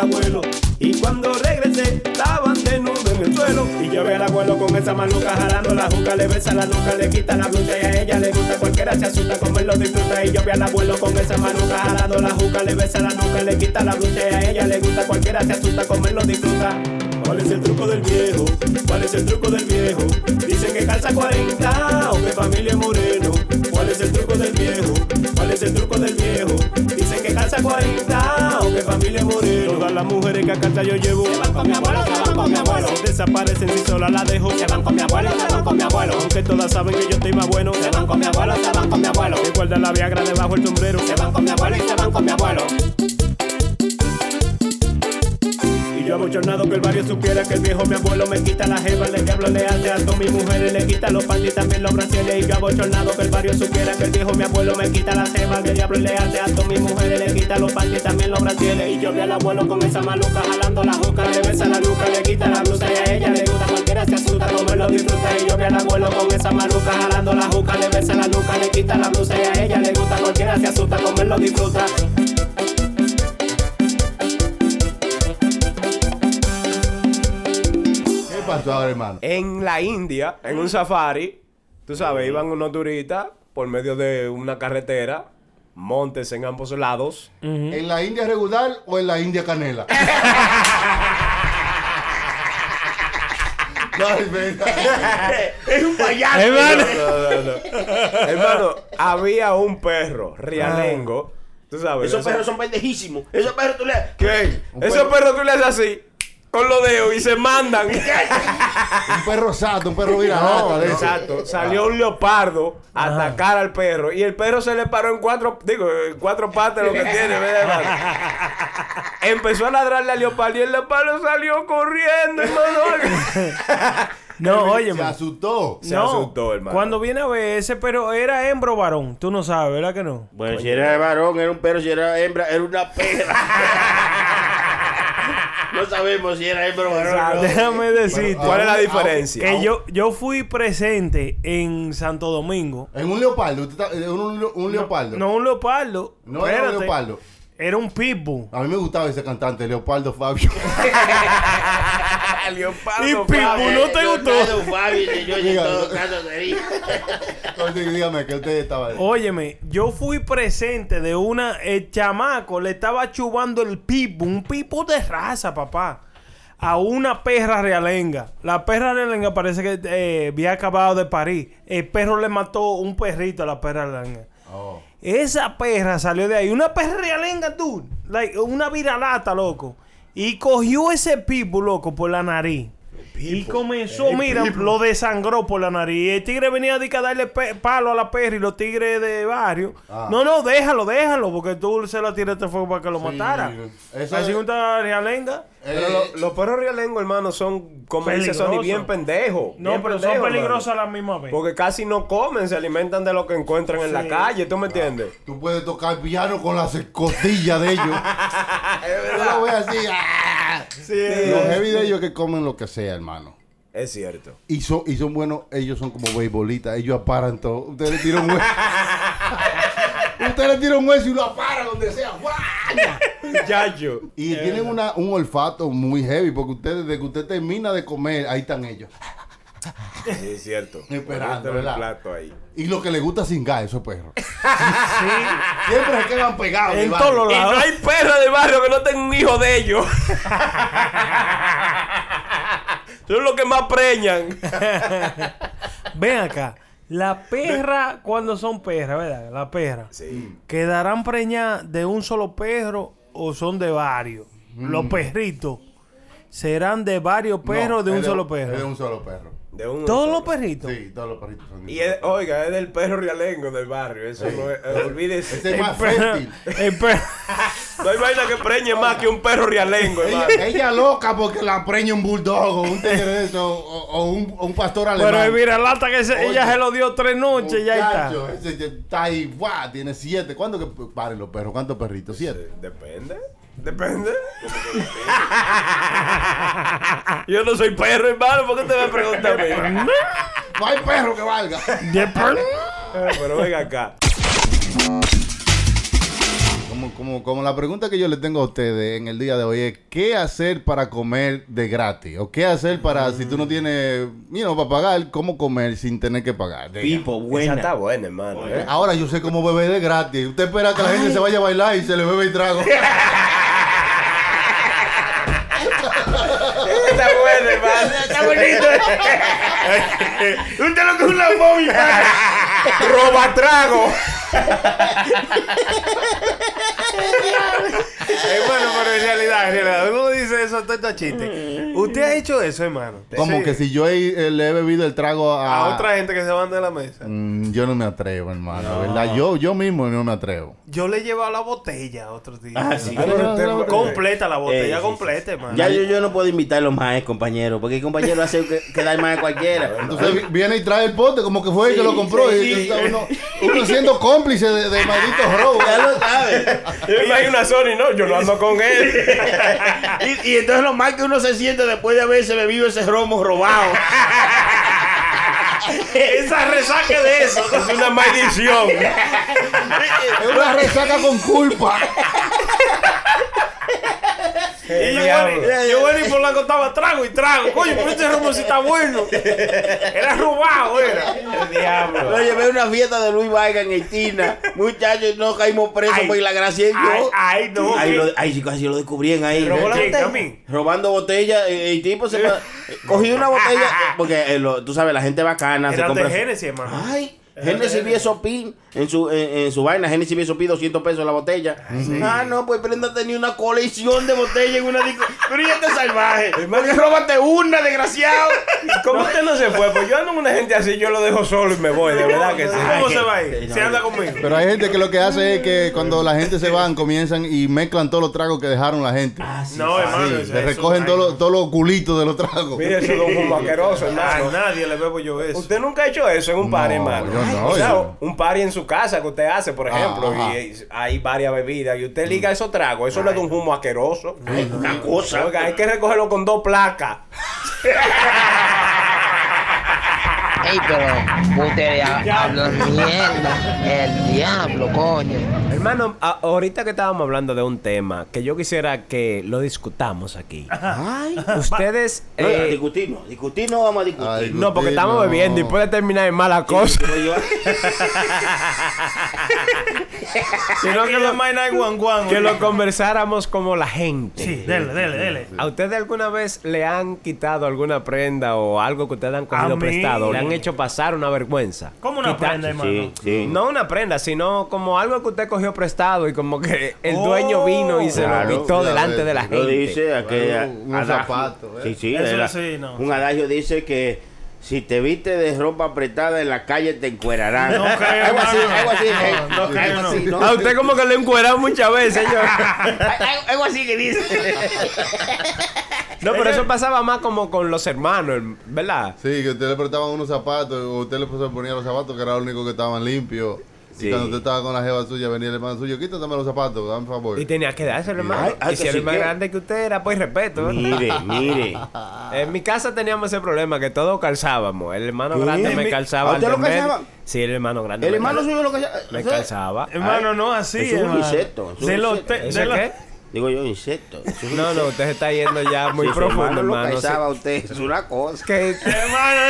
abuelo Y cuando regresé estaban desnudos en el suelo Y yo vi al abuelo con esa manuca jalando la juca Le besa la nuca, le quita la blusa a ella le gusta Cualquiera se asusta como él lo disfruta Y yo vi al abuelo con esa manuca jalando la juca Le besa la nuca, le quita la blusa a ella le gusta Cualquiera se asusta como él lo disfruta ¿Cuál es el truco del viejo? ¿Cuál es el truco del viejo? Dicen que calza 40 o que familia moreno. ¿Cuál es el truco del viejo? A casa yo llevo. Se van con mi abuelo, se van con mi abuelo. Desaparecen si sola la dejo. Se van con mi abuelo, se van con mi abuelo. Aunque todas saben que yo estoy más bueno. Se van con mi abuelo, se van con mi abuelo. Que guarda la Viagra debajo el sombrero. Se van con mi abuelo y se van con mi abuelo. Yo abochornado que el barrio supiera que el viejo mi abuelo me quita la jeva, le diablo le hace a todas mis mujeres, le quita los panties también los brasiles. Y yo abochornado que el barrio supiera que el viejo mi abuelo me quita la jeva, que diablo le hace a todas mis mujeres, le quita los panties también los brasiles. Y yo vi al abuelo con esa maluca jalando la juca, le besa la nuca, le quita la blusa y a ella le gusta cualquiera se asusta, como lo disfruta. Y yo vi al abuelo con esa maluca jalando la juca, le besa la nuca, le quita la blusa y a ella le gusta cualquiera se asusta, como él lo disfruta. Pasó ahora, hermano? En la India, en un safari, tú sabes, iban unos turistas por medio de una carretera, montes en ambos lados. ¿En la India regular o en la India canela? No, es verdad. Es un payaso. Hermano, no, no, no. Hermano, había un perro, rialengo. Tú sabes. Esos perros son pendejísimos. Esos perros tú le. ¿Qué? Esos perros tú le haces así, con los dedos y se mandan. Un perro sato, un perro ese. Exacto. Salió un leopardo a atacar al perro y el perro se le paró en cuatro, digo, en cuatro patas lo que tiene. Empezó a ladrarle al leopardo y el leopardo salió corriendo, hermano. No, oye, Se asustó. Se asustó, hermano. Cuando viene a ver ese pero era hembra o varón, tú no sabes, ¿verdad que no? Bueno, si era varón, era un perro, si era hembra, era una perra. no sabemos si era hembra o varón. no. Déjame decirte. ¿Cuál es la diferencia? Que yo, yo fui presente en Santo Domingo. En un leopardo. usted está- en un, un leopardo. No un leopardo. No era un Espérate. leopardo. Era un pitbull. A mí me gustaba ese cantante, Leopardo Fabio. leopardo. Y pitbull, ¿no te gustó? Leonardo Fabi, señor, en todo caso. Entonces, dígame que usted estaba ahí. Óyeme, yo fui presente de una. El chamaco le estaba chubando el pipo, un pipo de raza, papá. A una perra realenga. La perra realenga parece que eh, había acabado de parir. El perro le mató un perrito a la perra realenga. Oh. Esa perra salió de ahí. Una perra realenga, tú. Like, una viralata, loco. Y cogió ese pipo, loco, por la nariz. Y comenzó, mira, lo desangró por la nariz. Y el tigre venía de que a darle palo a la perra y los tigres de barrio. Ah. No, no, déjalo, déjalo, porque tú se la tiraste fuego para que lo Sí, matara. eso Así es- una realenga. Pero Eh, lo- los perros rialengos, hermano, son, como dice Sony, bien pendejos. No, bien pero pendejos, son hermano. peligrosos a la misma vez. Porque casi no comen, se alimentan de lo que encuentran en la calle, ¿tú me entiendes? Tú puedes tocar piano con las costillas de ellos. Yo lo veo así. ¡ah! Los heavy de ellos que comen lo que sea, hermano. Es cierto. Y son, y son buenos, ellos son como beisbolitas, ellos aparan todo. Ustedes le tiran un hueso. Ustedes le tiran un hueso y lo aparan donde sea. Yayo. Y tienen una, un olfato muy heavy, porque ustedes, desde que usted termina de comer, ahí están ellos. Sí, es cierto. Esperando, el ¿verdad? plato ahí. Y lo que les gusta singar, esos perros. Siempre se quedan pegados. En todos los Y no lados. hay perro del barrio que no tenga un hijo de ellos. Son los que más preñan. Ven acá. La perra, cuando son perras, ¿verdad? La perra. Sí. ¿Quedarán preñadas de un solo perro o son de varios? Los perritos. ¿Serán de varios perros No, o de un es solo Es perro? de un solo perro. De un ¿Todos solo. los perritos? Sí, todos los perritos son Y es- oiga, es del perro rialengo del barrio. Eso no es. eh, olvídese. Ese es más perro- fértil. el perro- No hay vaina que preñe más que un perro rialengo, Ella, hermano. ella loca porque la preña un bulldog o un tigre de eso, o, o un, o un pastor alemán. Pero el viralata que se- ella se lo dio tres noches, ya está. Ese está ahí, ¡guau! tiene siete. ¿Cuándo que paren los perros? ¿Cuántos perritos? Siete. Depende. Depende. Yo no soy perro, hermano. ¿Por qué te me preguntas a mí? No hay perro que valga. De per- Eh, Pero venga acá. Como, como, como la pregunta que yo le tengo a ustedes en el día de hoy es ¿qué hacer para comer de gratis? ¿O qué hacer para si tú no tienes, mira, para pagar, cómo comer sin tener que pagar? Diga. Pipo, Esa buena. está buena, hermano. ¿eh? Ahora yo sé cómo beber de gratis. Usted espera que la gente se vaya a bailar y se le bebe el trago. Está bonito. Un lambón, mi padre. Roba trago. Hermano, pero en realidad, en realidad, uno dice eso, todo esto chiste. ¿Usted ha hecho eso, hermano? Como Sí. que si yo he- eh, le he bebido el trago a, A otra gente que se van de la mesa. Mm, yo no me atrevo, hermano, ¿verdad? Yo, yo mismo no me atrevo. Yo le he llevado la botella otros días. Ah, sí. Pero completa la botella, Eh, sí, sí. completa, hermano. Ya yo, yo no puedo invitarlo más, compañero, porque el compañero hace que, quedar más a cualquiera. Entonces vi- viene y trae el pote como que fue el que lo compró. sí, y sí. está uno, uno siendo cómplice de, de malditos robos. Ya lo sabe. Y hay una Sony, no, yo no ando con él. y, y entonces lo mal que uno se siente después de haberse bebido ese romo robado. Esa resaca de eso. Es una maldición. Es una resaca con culpa. Y yo, bueno, yo bueno, y Polanco estaba trago y trago. Coño, pero este romo sí está bueno. Era robado, era. El diablo. Lo llevé a una fiesta de Luis Vargas en Haití. Muchachos, no caímos presos Ay, por la gracia de ay, Dios. ay, no, Ahí, ¿qué? lo, ahí sí casi lo descubrían ahí. Robando botella. eh, El tipo se pa- cogió una botella. eh, Porque eh, lo- tú sabes, la gente bacana. se Era de compra. Genesis, hermano. Ay. Genesis pin en su, en, en su vaina. Genesis pin 200 pesos la botella. Ah, no, pues Prenda tenía una colección de botellas en una disco. Pero ya este salvaje. Porque róbate una, desgraciado. ¿Cómo usted no se fue? Pues yo ando con una gente así, yo lo dejo solo y me voy, de verdad que sí. ¿Cómo se va a ir? Se anda conmigo. Pero hay gente que lo que hace es que cuando la gente se van, comienzan y mezclan todos los tragos que dejaron la gente. No, hermano. Sí, eso- le recogen todos los, todos los culitos de los tragos. Mire, eso es un asqueroso, A hermano. nadie le bebo yo eso. Usted nunca ha hecho eso en un No, hermano. No, o sea, yo- un party en su casa que usted hace, por ejemplo, y hay varias bebidas y usted liga esos tragos, eso le da un humo asqueroso. Una cosa. Oiga, hay que recogerlo con dos placas. Ey, pero ustedes hablan mierda. El diablo, coño. Hermano, ahorita que estábamos hablando de un tema que yo quisiera que lo discutamos aquí. Ay. Ustedes. No, eh. Discutir no vamos a discutir. Ay, no, porque estamos bebiendo y puede terminar en mala cosa. Sino que lo que lo conversáramos como la gente. Sí, dele, dele, dele. ¿A ustedes alguna vez le han quitado alguna prenda o algo que ustedes han cogido prestado? ¿Le han hecho pasar una vergüenza? ¿Cómo una prenda, hermano? Sí, sí. No una prenda, sino como algo que usted cogió prestado y como que el Oh, dueño vino y se claro. lo quitó Ya delante ves, de la Lo gente. dice aquella. Un- un adagio. zapato, ¿eh? Sí, sí. Eso era- sí, no. Un adagio dice que si te viste de ropa apretada en la calle te encuerarán. No creo, algo así, algo así. No, eh, no algo creo, así, no. ¿no? A usted como que le encueran muchas veces, señor. Algo- Algo así que dice. No, pero eso pasaba más como con los hermanos, ¿verdad? Sí, que usted le prestaban unos zapatos, o usted le ponía los zapatos que era lo único que estaban limpios. Sí. Y cuando usted estaba con la jeva suya, venía el hermano suyo, quítateme los zapatos, dame favor. Y tenía que darse el hermano. Y si que era más que- grande que usted era, pues respeto. ¿verdad? Mire, mire. En mi casa teníamos ese problema que todos calzábamos. El hermano ¿Qué? grande ¿En me calzaba ¿A al usted lo calzaba? Sí, el hermano grande. El hermano suyo lo que Me calzaba. Hermano, no así, Es un hermano. insecto, es un De los insecto. te- ¿Ese de los- qué? Digo yo, insecto. Es No, no, usted se está yendo ya muy su profundo, hermano lo usted, es una cosa. Que, Hermano,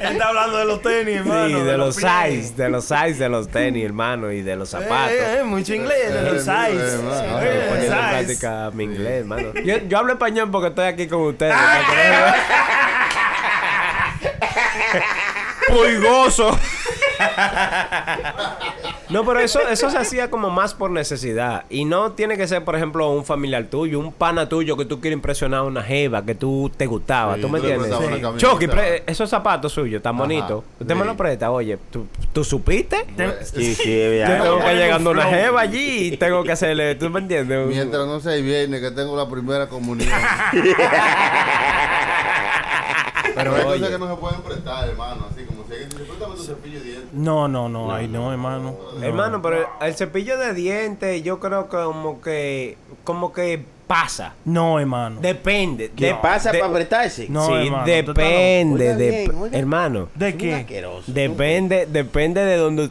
él está hablando de los tenis, hermano. sí, de los pies. size, de los size de los tenis, hermano, y de los zapatos. Eh, eh, mucho inglés, de los Eh, size. eh. Eh, práctica mi inglés, hermano. Yo, yo hablo español porque estoy aquí con ustedes. Pulgoso. No, pero eso, eso se hacía como más por necesidad. Y no tiene que ser, por ejemplo, un familiar tuyo, un pana tuyo que tú quieres impresionar a una jeva que tú te gustaba. Sí, ¿Tú me entiendes? camiseta. Chucky, esos zapatos suyos tan bonitos. Usted me sí. lo presta, oye, ¿tú, tú supiste? Sí, sí, Yo tengo que llegando un una jeva allí y tengo que hacerle, ¿tú me entiendes? Mientras no sea viernes, que tengo la primera comunión. Pero hay cosas que no se pueden prestar, hermano. Así como si alguien dice, préstame tu cepillo dientes. No, no, no, ay, no, hermano. No. Hermano, pero el, cepillo de dientes, yo creo que como que, como que pasa. No, hermano. Depende. ¿Qué de- pasa de- para apretarse? No, sí, hermano, depende. loco. de- Oiga bien, oiga. hermano, ¿De qué? depende, depende de donde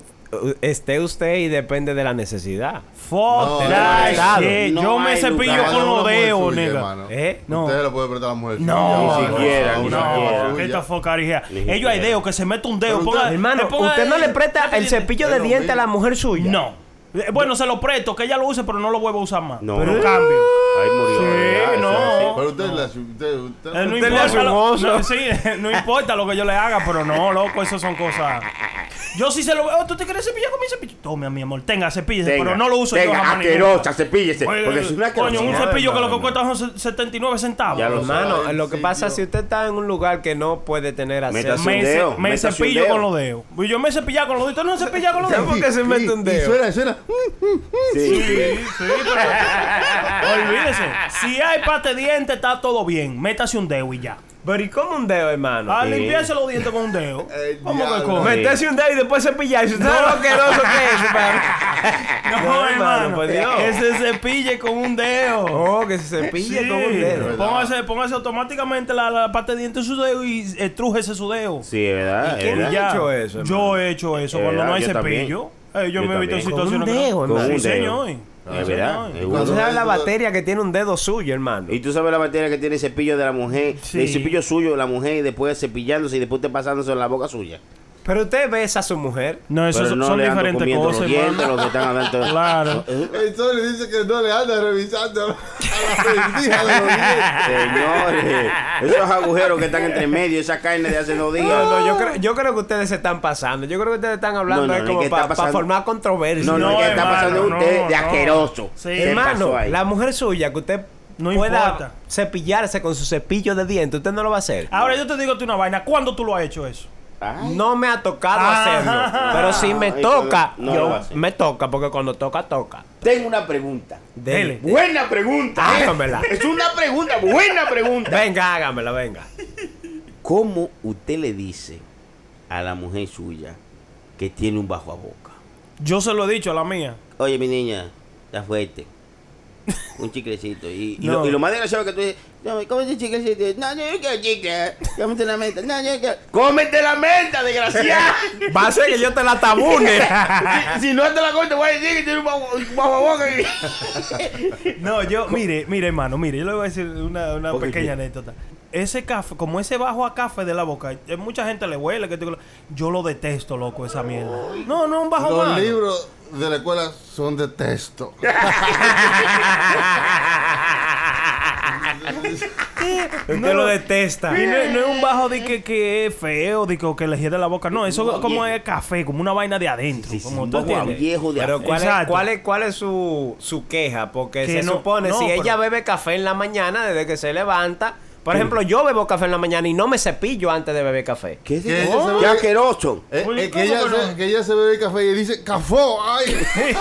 esté usted y depende de la necesidad. Fuck No, that no, shit. no Yo me cepillo lugar. con los dedos, hermano. ¿Eh? No. Usted le puede prestar a la mujer No. Ni siquiera, ni no, siquiera. ¿qué esta focarija? Ni Ellos hay dedos que se mete un dedo. Pero ponga- usted- Hermano, ¿usted no le presta el cepillo de Es lo dientes a la mujer suya? No. Eh, Bueno, se lo presto, que ella lo use, pero no lo vuelvo a usar más. No. Pero cambio. Ahí murió. Sí, no. Pero usted, le hace- usted, usted, Eh, no, Usted le importa un lo, oso. no, sí, no importa lo que yo le haga, pero no, loco, eso son cosas. Yo sí se lo veo. ¿Tú te quieres cepillar con mi cepillo? Tome, mi amor. Tenga, cepíllese. Tenga, pero no lo uso tenga, yo jamás. asquerosa, cepíllese, Oye, porque es una Coño, un cepillo que lo que cuesta son 79 centavos. Ya Hermano, lo que pasa es si usted está en un lugar que no puede tener acceso. Me, cepillo con los dedos. Y Yo me cepillaba con los dedos. ¿Tú no cepillas con los dedos? ¿Por qué se mete un dedo? suena, suena. Sí, sí, pero. Olvídese. Si hay pate de está todo bien. Métase un dedo y ya. Pero ¿y cómo un dedo, hermano? A Sí. limpiarse los dientes con un dedo. ¿Cómo que cómo? Meterse un dedo y después cepillarse. ¿Usted sabe lo asqueroso que es, hermano? No, hermano. por Dios. Que se cepille con un dedo. Oh, que se cepille Sí. con un dedo. Póngase, póngase automáticamente la, la parte de diente en su dedo y estrújese su dedo. Sí, es verdad. ¿Y quién ha hecho eso, hermano? Yo he hecho eso Es cuando no hay yo también. cepillo. Eh, yo, Yo me he visto en situaciones Con un no- dedo, Con hermano. Sí, dedo. Es verdad. es Cuando- ¿Tú sabes la Eso- batería que tiene un dedo suyo, hermano? Y tú sabes la materia que tiene el cepillo de la mujer, Sí. el cepillo suyo de la mujer y después cepillándose y después te pasándose en la boca suya. Pero usted besa a su mujer. No, eso son, no son le diferentes cosas, los dientes, hermano. los que están adentro. Claro. El Sony dice que no le anda revisando a la de los dientes. Señores, esos agujeros que están entre medio, esa carne de hace dos días. No, no, yo creo, yo creo que ustedes se están pasando. Yo creo que ustedes están hablando No, no, como es que para formar controversia. No, no, No, es que está hermano, pasando no, usted de no. asqueroso. Sí. ¿Qué Hermano, la mujer suya que usted No pueda importa. cepillarse con su cepillo de dientes, usted no lo va a hacer. Ahora yo te digo tú una vaina. ¿Cuándo tú lo has hecho eso? Ay. No me ha tocado Ah. hacerlo. Pero si me Ay, toca, no yo me toca, porque cuando toca, toca. Tengo una pregunta. Dele. Buena pregunta. ¿eh? Hágamela. Es una pregunta, buena pregunta. Venga, hágamela, venga. ¿Cómo usted le dice a la mujer suya que tiene un bajo a boca? Yo se lo he dicho a la mía. Oye, mi niña, está fuerte. Un chiclecito. Y, y No. lo, y lo más desgraciado que tú dices, no, cómete chiclecito. No, yo no quiero chicle. Cómete la menta. No, yo quiero. ¡Cómete la menta, desgraciada! Va a ser que yo te la tabune. si, si no te la comes, te voy a decir que tiene un boca. No, yo, mire, mire, hermano, mire, yo le voy a decir una, una ¿Por qué pequeña anécdota. Ese café, como ese bajo a café de la boca, eh, mucha gente le huele. Que te- yo lo detesto, loco, esa mierda. No, no, un bajo Los malo. libros de la escuela son de texto. Usted lo detesta. Y no, no es un bajo de que, que es feo, de que, que le hiede la boca. No, eso como es café, como una vaina de adentro. como un tú viejo de Pero. ¿cuál es, cuál es, cuál es su, su queja? Porque Que se no- supone, no, si pero- ella bebe café en la mañana desde que se levanta, por ejemplo, yo bebo café en la mañana y no me cepillo antes de beber café. ¿Qué es Que eso? ella se ¡Qué asqueroso! Eh, eh, que, ella ¿cómo que se, no? que ella se bebe café y dice ¡Cafó! ¡Ay! ¡Qué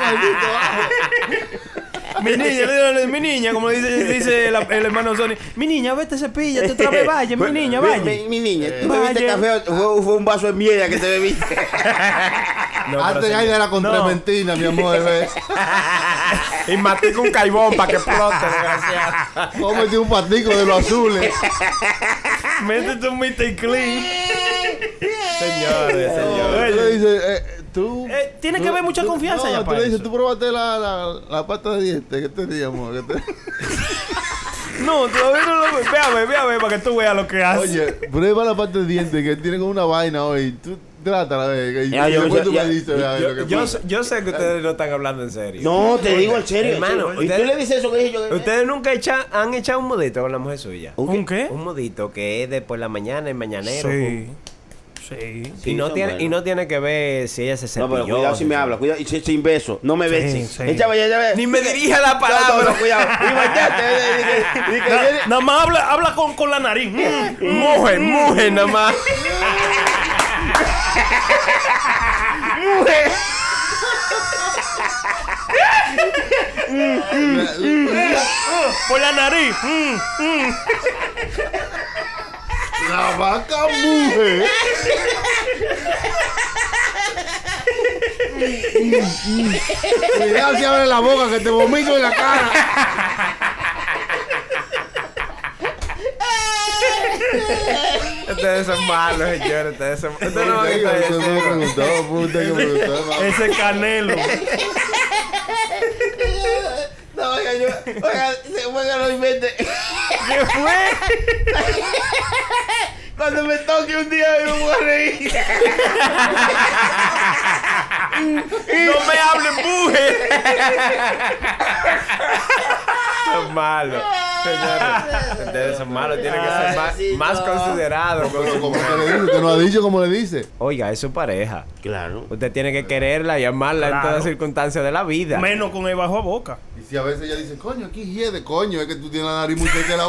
maldito bajo! Mi niña, mi niña, como dice, dice el, el hermano Sony, mi niña, vete cepilla, te otra vez, vaya, mi niña, vaya. Mi, mi niña, tú bebiste Vaya. café, fue, fue un vaso de mierda que te bebiste. No, Antes sí. Gaina era con No. trementina, mi amor. bebé. Y matica un caibón para que explote, desgraciado. Cómete un patico de los azules. Métete un Mr. Clean. Señores, señores. le dices, eh, tú. Tiene que tú- haber mucha tú- confianza no, ya tú para le dices, eso. tú probaste la, la, la pasta de dientes. ¿Qué te amor? ¿Qué te- No, todavía no lo ve. Véame, véame, para que tú veas lo que hace. Oye, prueba la pasta de dientes que tiene como una vaina hoy. Tú trátala, ve. Yo- después ya- tú ya- me dices, a ver lo Yo, que sé- yo sé que ustedes no están hablando en serio. No, te digo en serio. Hermano. ¿y tú le dices eso que dije yo? ¿Ustedes nunca echa- han echado un modito con la mujer suya? ¿Un qué? Un modito que es de por la mañana, el mañanero. Sí. Sí. Y, no tiene, y no tiene que ver si ella se No, cepilló. pero cuidado si me habla, cuidado, y si- sin beso, no me beses. sí. Échame, ya, ya, ya. Ni me dirija la No, palabra. no, no, cuidado. Nada más habla, habla con, con la nariz. Mm. Mujer, mujer nada más. Por la nariz. Mm, mm. La vaca mujer. Cuidado si abre la boca que te vomito en la cara. Ustedes son malos, señores. Ustedes son Ustedes no van a Usted estar me preguntó, fue usted que me preguntó. Ese canelo. No, oiga, yo, oiga, se que lo invente. ¿Qué fue? Cuando me toque un día yo me voy a reír. No me hables, mujer. Son malos. Señores, ustedes son malos, tienen que ser más, más considerados. con su- ¿Cómo te le dice? Usted no ha dicho cómo le dice. Oiga, es su pareja. Claro. Usted tiene que quererla y amarla en Claro. todas circunstancias de la vida. Menos con el bajo a boca. Y si a veces ella dice, coño, aquí hiede, coño, es que tú tienes la nariz muy cerca de la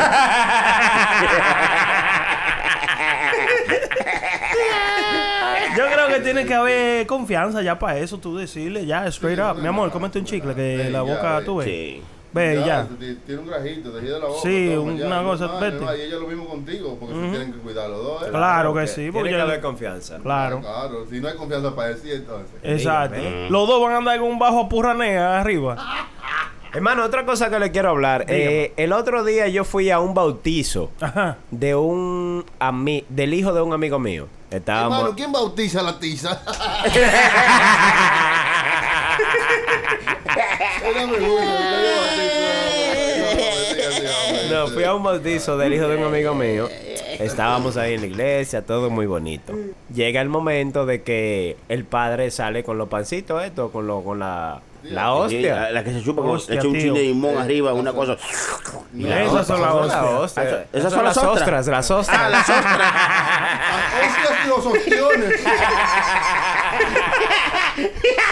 Yo creo que tiene que haber confianza ya para eso, tú decirle ya, straight up. Mi amor, cómete un chicle que la boca tú ves. Sí. Ve, ya. ti- Tiene un grajito, te hiede la boca. Sí, ya, una no, cosa, no, vete. no, Y ella lo mismo contigo, porque se Ujú. tienen que cuidar los dos. ¿eh? Claro que porque sí, Tiene porque que ya- haber confianza. Claro. Claro, si no hay confianza para decir, entonces. Exacto. Dígame. Los dos van a andar con un bajo purranea arriba. Hermano, otra cosa que le quiero hablar. Eh, el otro día yo fui a un bautizo Ajá. de un ami del hijo de un amigo mío. Estábamos. Hermano, ¿quién bautiza la tiza? Era muy bueno, yo bautizo. No, fui a un bautizo del hijo de un amigo mío. Estábamos ahí en la iglesia, todo muy bonito. Llega el momento de que el padre sale con los pancitos estos, con, lo, con la, la hostia. la que se chupa, con, Hostia, echa un chile de limón arriba, una cosa. Esas son las hostias. Esas Esas son las ostras, las ostras. Ah, las ostras. Hostias y los ostiones.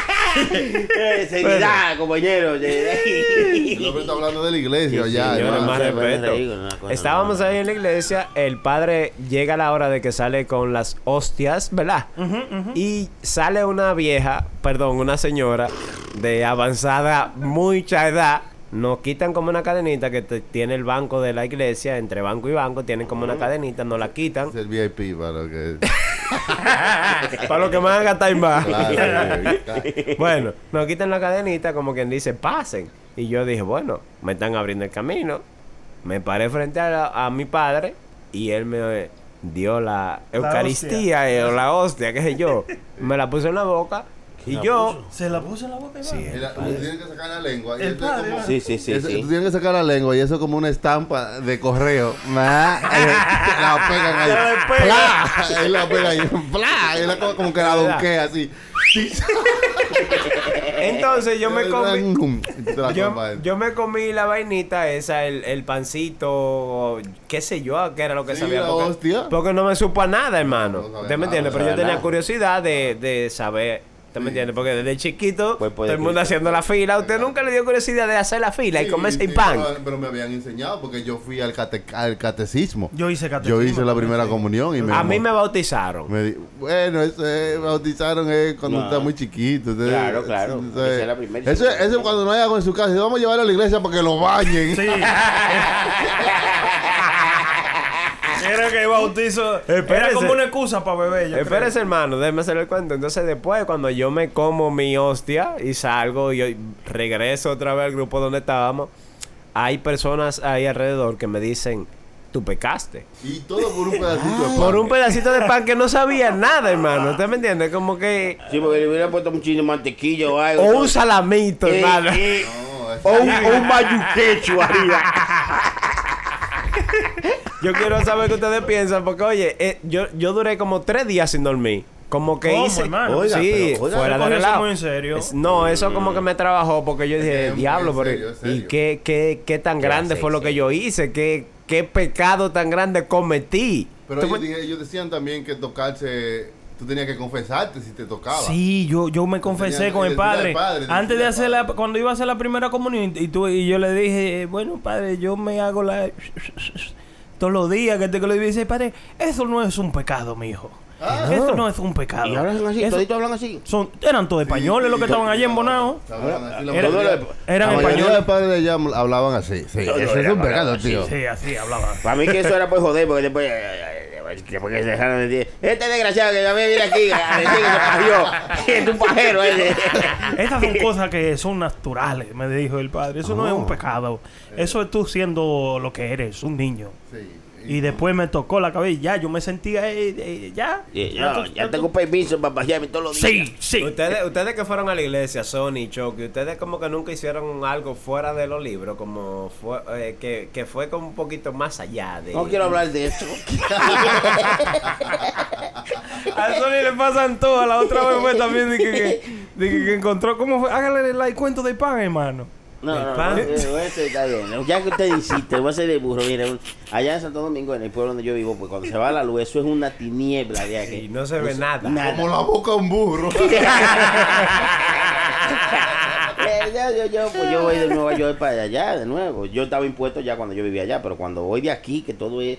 Eh, seriedad, compañero. Hombre está hablando de la iglesia Sí, ya. más respeto. reír Estábamos ahí en la iglesia, el padre llega a la hora de que sale con las hostias, ¿verdad? Y sale una vieja, perdón, una señora de avanzada mucha edad. Nos quitan como una cadenita que te- tiene el banco de la iglesia, entre banco y banco, tienen como una cadenita, nos la quitan. Es el VIP para lo que. Para lo que me van a gastar más. Claro, bueno, nos quitan la cadenita, como quien dice, pasen. Y yo dije, bueno, me están abriendo el camino. Me paré frente a, la- a mi padre y él me dio la Eucaristía eh, o la hostia, qué sé yo. Me la puse en la boca y yo. Se la puso en la boca. Sí, tú tienes que sacar la lengua. y El eso es padre. Sí, sí, sí. eso- sí. Tú tienes que sacar la lengua y eso es como una estampa de correo. La pegan ahí. Le pega. ¡Pla! Y la pegan ahí. ¡Pla! Y la cosa como que la donquea así. Entonces yo me comí. La Yo, yo me comí la vainita esa, el, el pancito, qué sé yo, qué era lo que Sí, sabía. la Porque, porque no me supo a nada, hermano. No sabe ¿Usted me entiende? no Pero yo tenía nada. curiosidad de, de saber. ¿Usted me entiende? Porque desde chiquito, Pues todo el mundo haciendo la fila. ¿Usted nunca le dio curiosidad de hacer la fila y comerse sí, el pan? Pero, pero me habían enseñado porque yo fui al, cate- al catecismo. Yo hice catecismo. Yo hice la primera comunión y me. A mí me bautizaron. me di- bueno, eso es, bautizaron es cuando No. está muy chiquito. entonces- Claro, claro. entonces- Esa es la primera. Eso, es- eso es cuando no hay agua en su casa. Vamos a llevarlo a la iglesia para que lo bañen. Sí. Era que bautizo era Espérese. como una excusa para beber. yo Espérese, hermano, déjeme hacer el cuento. Entonces, después, cuando yo me como mi hostia y salgo y yo regreso otra vez al grupo donde estábamos, hay personas ahí alrededor que me dicen, tú pecaste. Y todo por un pedacito de pan. Por un pedacito de pan que no sabía nada, hermano. ¿Usted me entiende? Como que... Sí, porque le hubiera puesto un chile de mantequilla o algo. O un salamito, Eh, hermano. eh, No, o un, un mayuquecho arriba. Yo quiero saber qué ustedes piensan, porque oye, eh, yo, yo duré como tres días sin dormir. Como que ¿Cómo, hice. hermano? Oiga, sí, pero, oiga, fuera de relajo. muy en serio. Es- no, eso como que me trabajó porque yo dije, diablo, en pero serio, en ¿y serio. qué, qué, qué tan grande fue lo que yo hice? ¿Qué, qué pecado tan grande cometí? Pero ¿Tú ellos, me- dije- ellos decían también que tocarse, tú tenías que confesarte si te tocaba. Sí, yo, yo me confesé Tenía con el padre. Antes de hacer la, padre. cuando iba a hacer la primera comunión y, tú, y yo le dije, bueno, padre, yo me hago la todos los días que te lo dice, padre, eso no es un pecado, mi hijo. Ah. Eso no es un pecado. Y hablan así, Eso- toditos hablan así. son, eran todos españoles sí, los que estaban allí en Bonao. Era- eran la mayoría españoles. padres de allá hablaban así. Sí, Todo eso es era un pecado, así, tío. Sí, así hablaba. Para mí que eso era por joder, porque después... que se dejaron de decir, este desgraciado que ya me viene aquí a decir que se. Es un pajero ese. Estas son cosas que son naturales, me dijo el padre. Eso no es un pecado. Eso es tú siendo lo que eres, un niño. Sí. Y después me tocó la cabeza y ya, yo me sentía, eh, eh, ya. Y yo, ya tengo permiso para pasearme todos los días. Sí, sí. Ustedes, ustedes que fueron a la iglesia, Sony, Chucky, ustedes como que nunca hicieron algo fuera de los libros, como fue, eh, que, que fue como un poquito más allá de... No quiero hablar de eso. A Sony le pasan todas. La otra vez fue también de que, que, de que- que encontró. ¿Cómo fue? Hágale el, el cuento de pan, hermano. No, no, no, eh, ese está bien. Ya que usted insiste, voy a ser de burro. Mire, allá en Santo Domingo, en el pueblo donde yo vivo, pues cuando se va la luz, eso es una tiniebla de aquí. Y no se ve nada. Como la boca de un burro. Ya, yo, yo, pues yo voy de Nueva York para allá de nuevo. Yo estaba impuesto ya cuando yo vivía allá, pero cuando voy de aquí, que todo es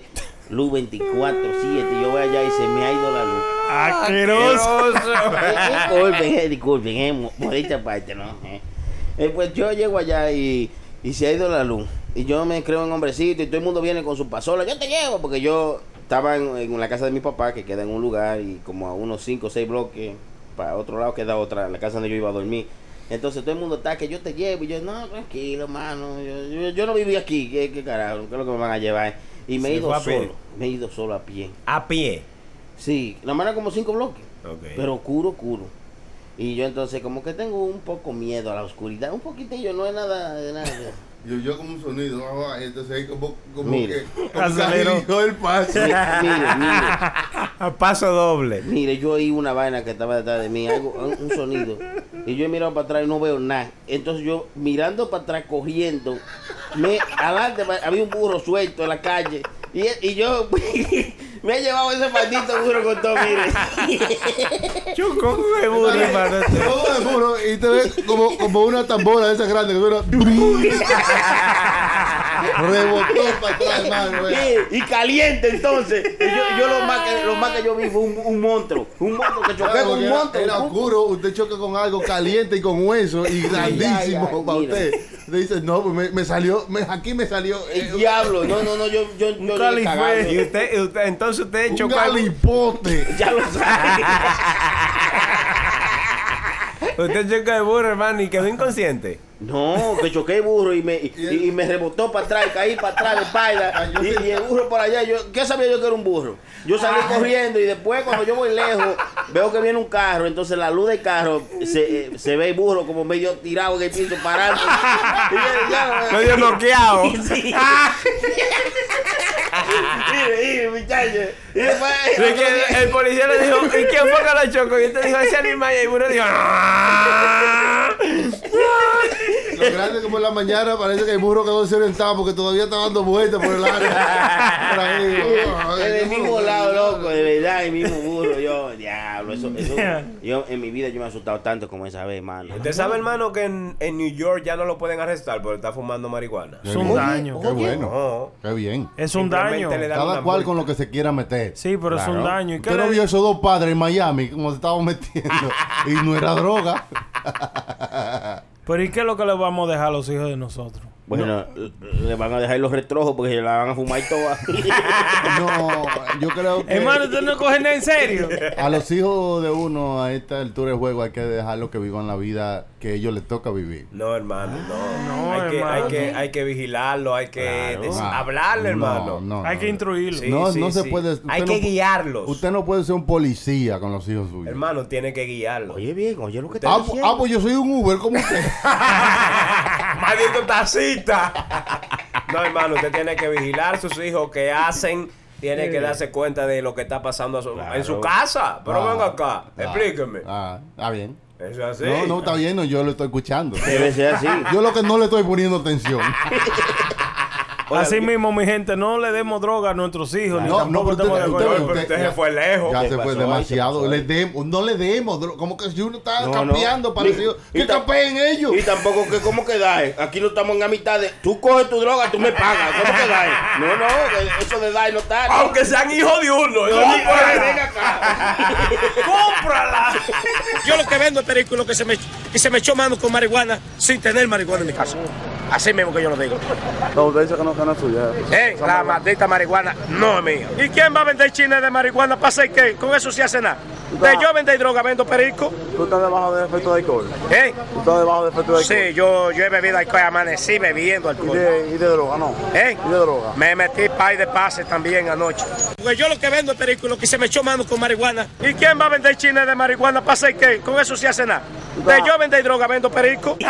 luz 24-7, yo voy allá y se me ha ido la luz. Asqueroso. Eh, disculpen, eh, disculpen, eh, mo- modesta parte, ¿no? Eh. Eh, pues yo llego allá y, y se ha ido la luz. Y yo me creo en hombrecito y todo el mundo viene con su pasola. Yo te llevo porque yo estaba en, en la casa de mi papá que queda en un lugar y como a unos 5 o 6 bloques para otro lado queda otra, la casa donde yo iba a dormir. Entonces todo el mundo está que yo te llevo y yo, no, tranquilo, mano. Yo, yo, yo no viví aquí, ¿qué, qué carajo? ¿Qué es lo que me van a llevar? Y me he ido pie. solo, me he ido solo a pie. A pie. Sí, la mano como cinco bloques. Ok. Pero oscuro, oscuro. Y yo entonces como que tengo un poco miedo a la oscuridad. Un poquitillo, no es nada de nada. Yo, yo como un sonido, entonces ahí como, como Mire. que como el paso. Mire, mire, mire. A paso doble. Mire, yo oí una vaina que estaba detrás de mí, algo, un, un sonido. Y yo he mirado para atrás y no veo nada. Entonces yo mirando para atrás, cogiendo, me adelante había un burro suelto en la calle. Y, y yo me he llevado ese maldito burro con todo, mire. Yo cojo el burro, hermano. Burro, y te ves como, como una tambora de esas grandes que suena. Rebotó para atrás, hermano. Sí, y caliente entonces. Y Yo, yo lo, más que, lo más que yo vi fue un, un monstruo. Un monstruo que choqué Claro, con un porque era- monstruo. Era oscuro, usted choca con algo caliente y con hueso y grandísimo para mira. usted. Usted dice, no, pues me, me salió, me- aquí me salió eh, El diablo. No, no, no, yo, yo, yo cagando. Y usted, y usted, entonces usted un chocó. galipote. Ya lo sabe. Usted chocó el burro, hermano, y quedó inconsciente. No, que choqué el burro y me, y, y me rebotó para atrás, caí para atrás de espalda. Y, el burro por allá, yo, ¿qué sabía yo que era un burro? Yo salí corriendo y después cuando yo voy lejos, veo que viene un carro, entonces la luz del carro se, eh, se ve el burro como medio tirado en el piso ya, Medio noqueado. Sí. Mire, mire. Y después, De que el policía le dijo, ¿y quién fue que lo chocó? Y este dijo, ese animal. Y el burro dijo, "Ah". Lo grande como en la mañana parece que el burro quedó desorientado porque todavía está dando vueltas por el área. Por ahí. En el mismo lado, loco, de verdad, el mismo burro. Yo, diablo, eso, eso. Yo en mi vida yo me he asustado tanto como esa vez, mano. Usted sabe, hermano, que en, en New York ya no lo pueden arrestar por estar fumando marihuana. Es un daño. Qué bueno. No. Qué bien. Es un daño. Cada cual multa. con lo que se quiera meter. Sí, pero es un daño. ¿Y Usted no le- vio esos dos padres en Miami como se estaban metiendo y no era droga. Pero ¿y qué es lo que le vamos a dejar a los hijos de nosotros? Bueno, le van a dejar los retrojos porque se la van a fumar toda. No, yo creo que Hermano, usted no coge nada en serio. a los hijos de uno a esta altura del juego hay que dejarlos que vivan la vida que a ellos les toca vivir. No, hermano, no. No, hay, que, hay, hermano. que, hay que vigilarlo, hay que Claro. Ah, hablarle, hermano. No, no, Hay que instruirlo. Sí, no, sí, no se sí. puede. Hay no que guiarlos. Usted no puede ser un policía con los hijos suyos. Hermano, tiene que guiarlos. Oye, bien, oye lo que te Ah, ah, pues yo soy un Uber como usted. Maldito tacita. No, hermano, usted tiene que vigilar a sus hijos que hacen. Tiene que darse cuenta de lo que está pasando a su- en su casa. Pero Ah, venga acá, ah, explíqueme. Ah, está bien. Eso es así. No, no, está bien, no, yo lo estoy escuchando. Debe ser así. Yo lo que no le estoy poniendo atención. Así mismo, mi gente, no le demos droga a nuestros hijos. ni No, tampoco no, pero usted-. No, pero usted se fue lejos. Ya ¿Qué se fue demasiado. No le demos. dro- Como que si uno está No, no. campeando, parecido. Y- y Que capeen ellos. Y tampoco que cómo que da, aquí no estamos en la mitad de tú coges tu droga, tú me pagas. ¿Cómo que da? No, no, que eso de dar no está. Aunque sean hijos de uno. No, no acá. ¡Cómprala! Yo lo que vendo es perico lo que se me, y se me echó mano con marihuana sin tener marihuana en mi casa. Así mismo que yo lo digo. No, usted dice que no, que no es suya. Eh, la maldita marihuana no es mía. ¿Y quién va a vender chines de marihuana para hacer qué? Con eso sí hace nada. De yo vender droga, vendo perico. ¿Tú estás debajo de efecto de alcohol? ¿Eh? ¿Tú estás debajo de efecto de alcohol? Sí, yo, yo he bebido alcohol, amanecí bebiendo ¿Y alcohol. de, y de droga, no? ¿Eh? ¿Y de droga? Me metí pay de pase también anoche. Porque yo lo que vendo es perico, lo que se me echó mano con marihuana. ¿Y quién va a vender chines de marihuana para hacer qué? Con eso sí hace nada. De yo vender droga, vendo perico.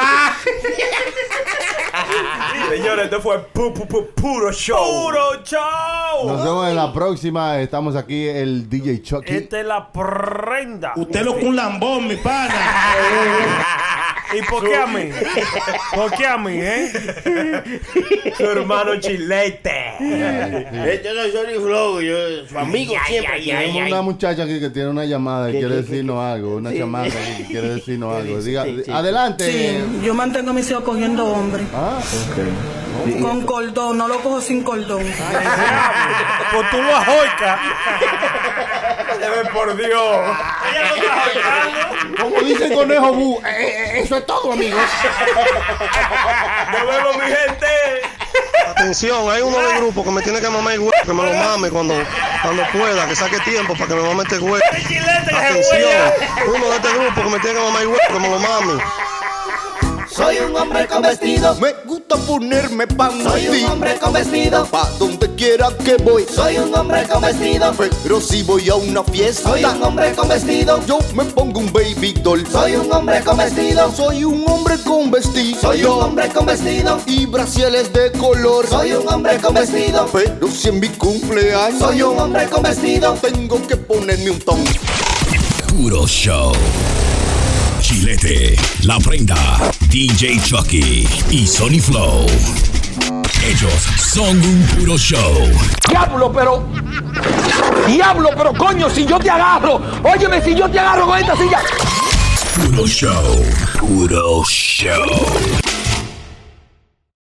Señores, esto fue pu- pu- pu- puro show. ¡Puro show! Nos vemos en la próxima. Estamos aquí, el DJ Chucky. Esta es la prenda. Usted lo que un lambón, mi pana. ¿Y por qué a mí? ¿Por qué a mí, eh? Su hermano chilete. Eh, Yo soy Sony Flow, yo, su amigo siempre. Tenemos una muchacha aquí que tiene una llamada y ¿Qué, quiere decirnos algo. Una aquí que quiere decirnos algo. Diga, adelante. Sí, yo mantengo a mis hijos cogiendo hombre. Ah, Con cordón, no lo cojo sin cordón. Pues tú lo ajoicas. por Dios. Como dice el conejo Bu, eh, eh, eso es todo, amigos. Nos vemos, mi gente. Atención, hay uno del grupo que me tiene que mamar el huevo, que me lo mame cuando, cuando pueda, que saque tiempo para que me mame este huevo. Atención, uno de este grupo que me tiene que mamar el huevo, que me lo mame. Soy un hombre con vestido. Me gusta ponerme pan. Soy un hombre con vestido. Pa' donde quiera que voy. Soy un hombre con vestido. Pero si voy a una fiesta. Soy un hombre con vestido. Yo me pongo un baby doll. Soy un hombre con vestido. Soy un hombre con vestido. Soy un hombre con vestido. Y brasieles de color. Soy un hombre con vestido. Pero si en mi cumpleaños. Soy un hombre con vestido. Tengo que ponerme un ton. Puro Show. Chilete, La Prenda, DJ Chucky y Sony Flow. Ellos son un puro show. Diablo, pero. Diablo, pero coño, si yo te agarro. Óyeme, si yo te agarro con esta silla. Puro show. Puro show.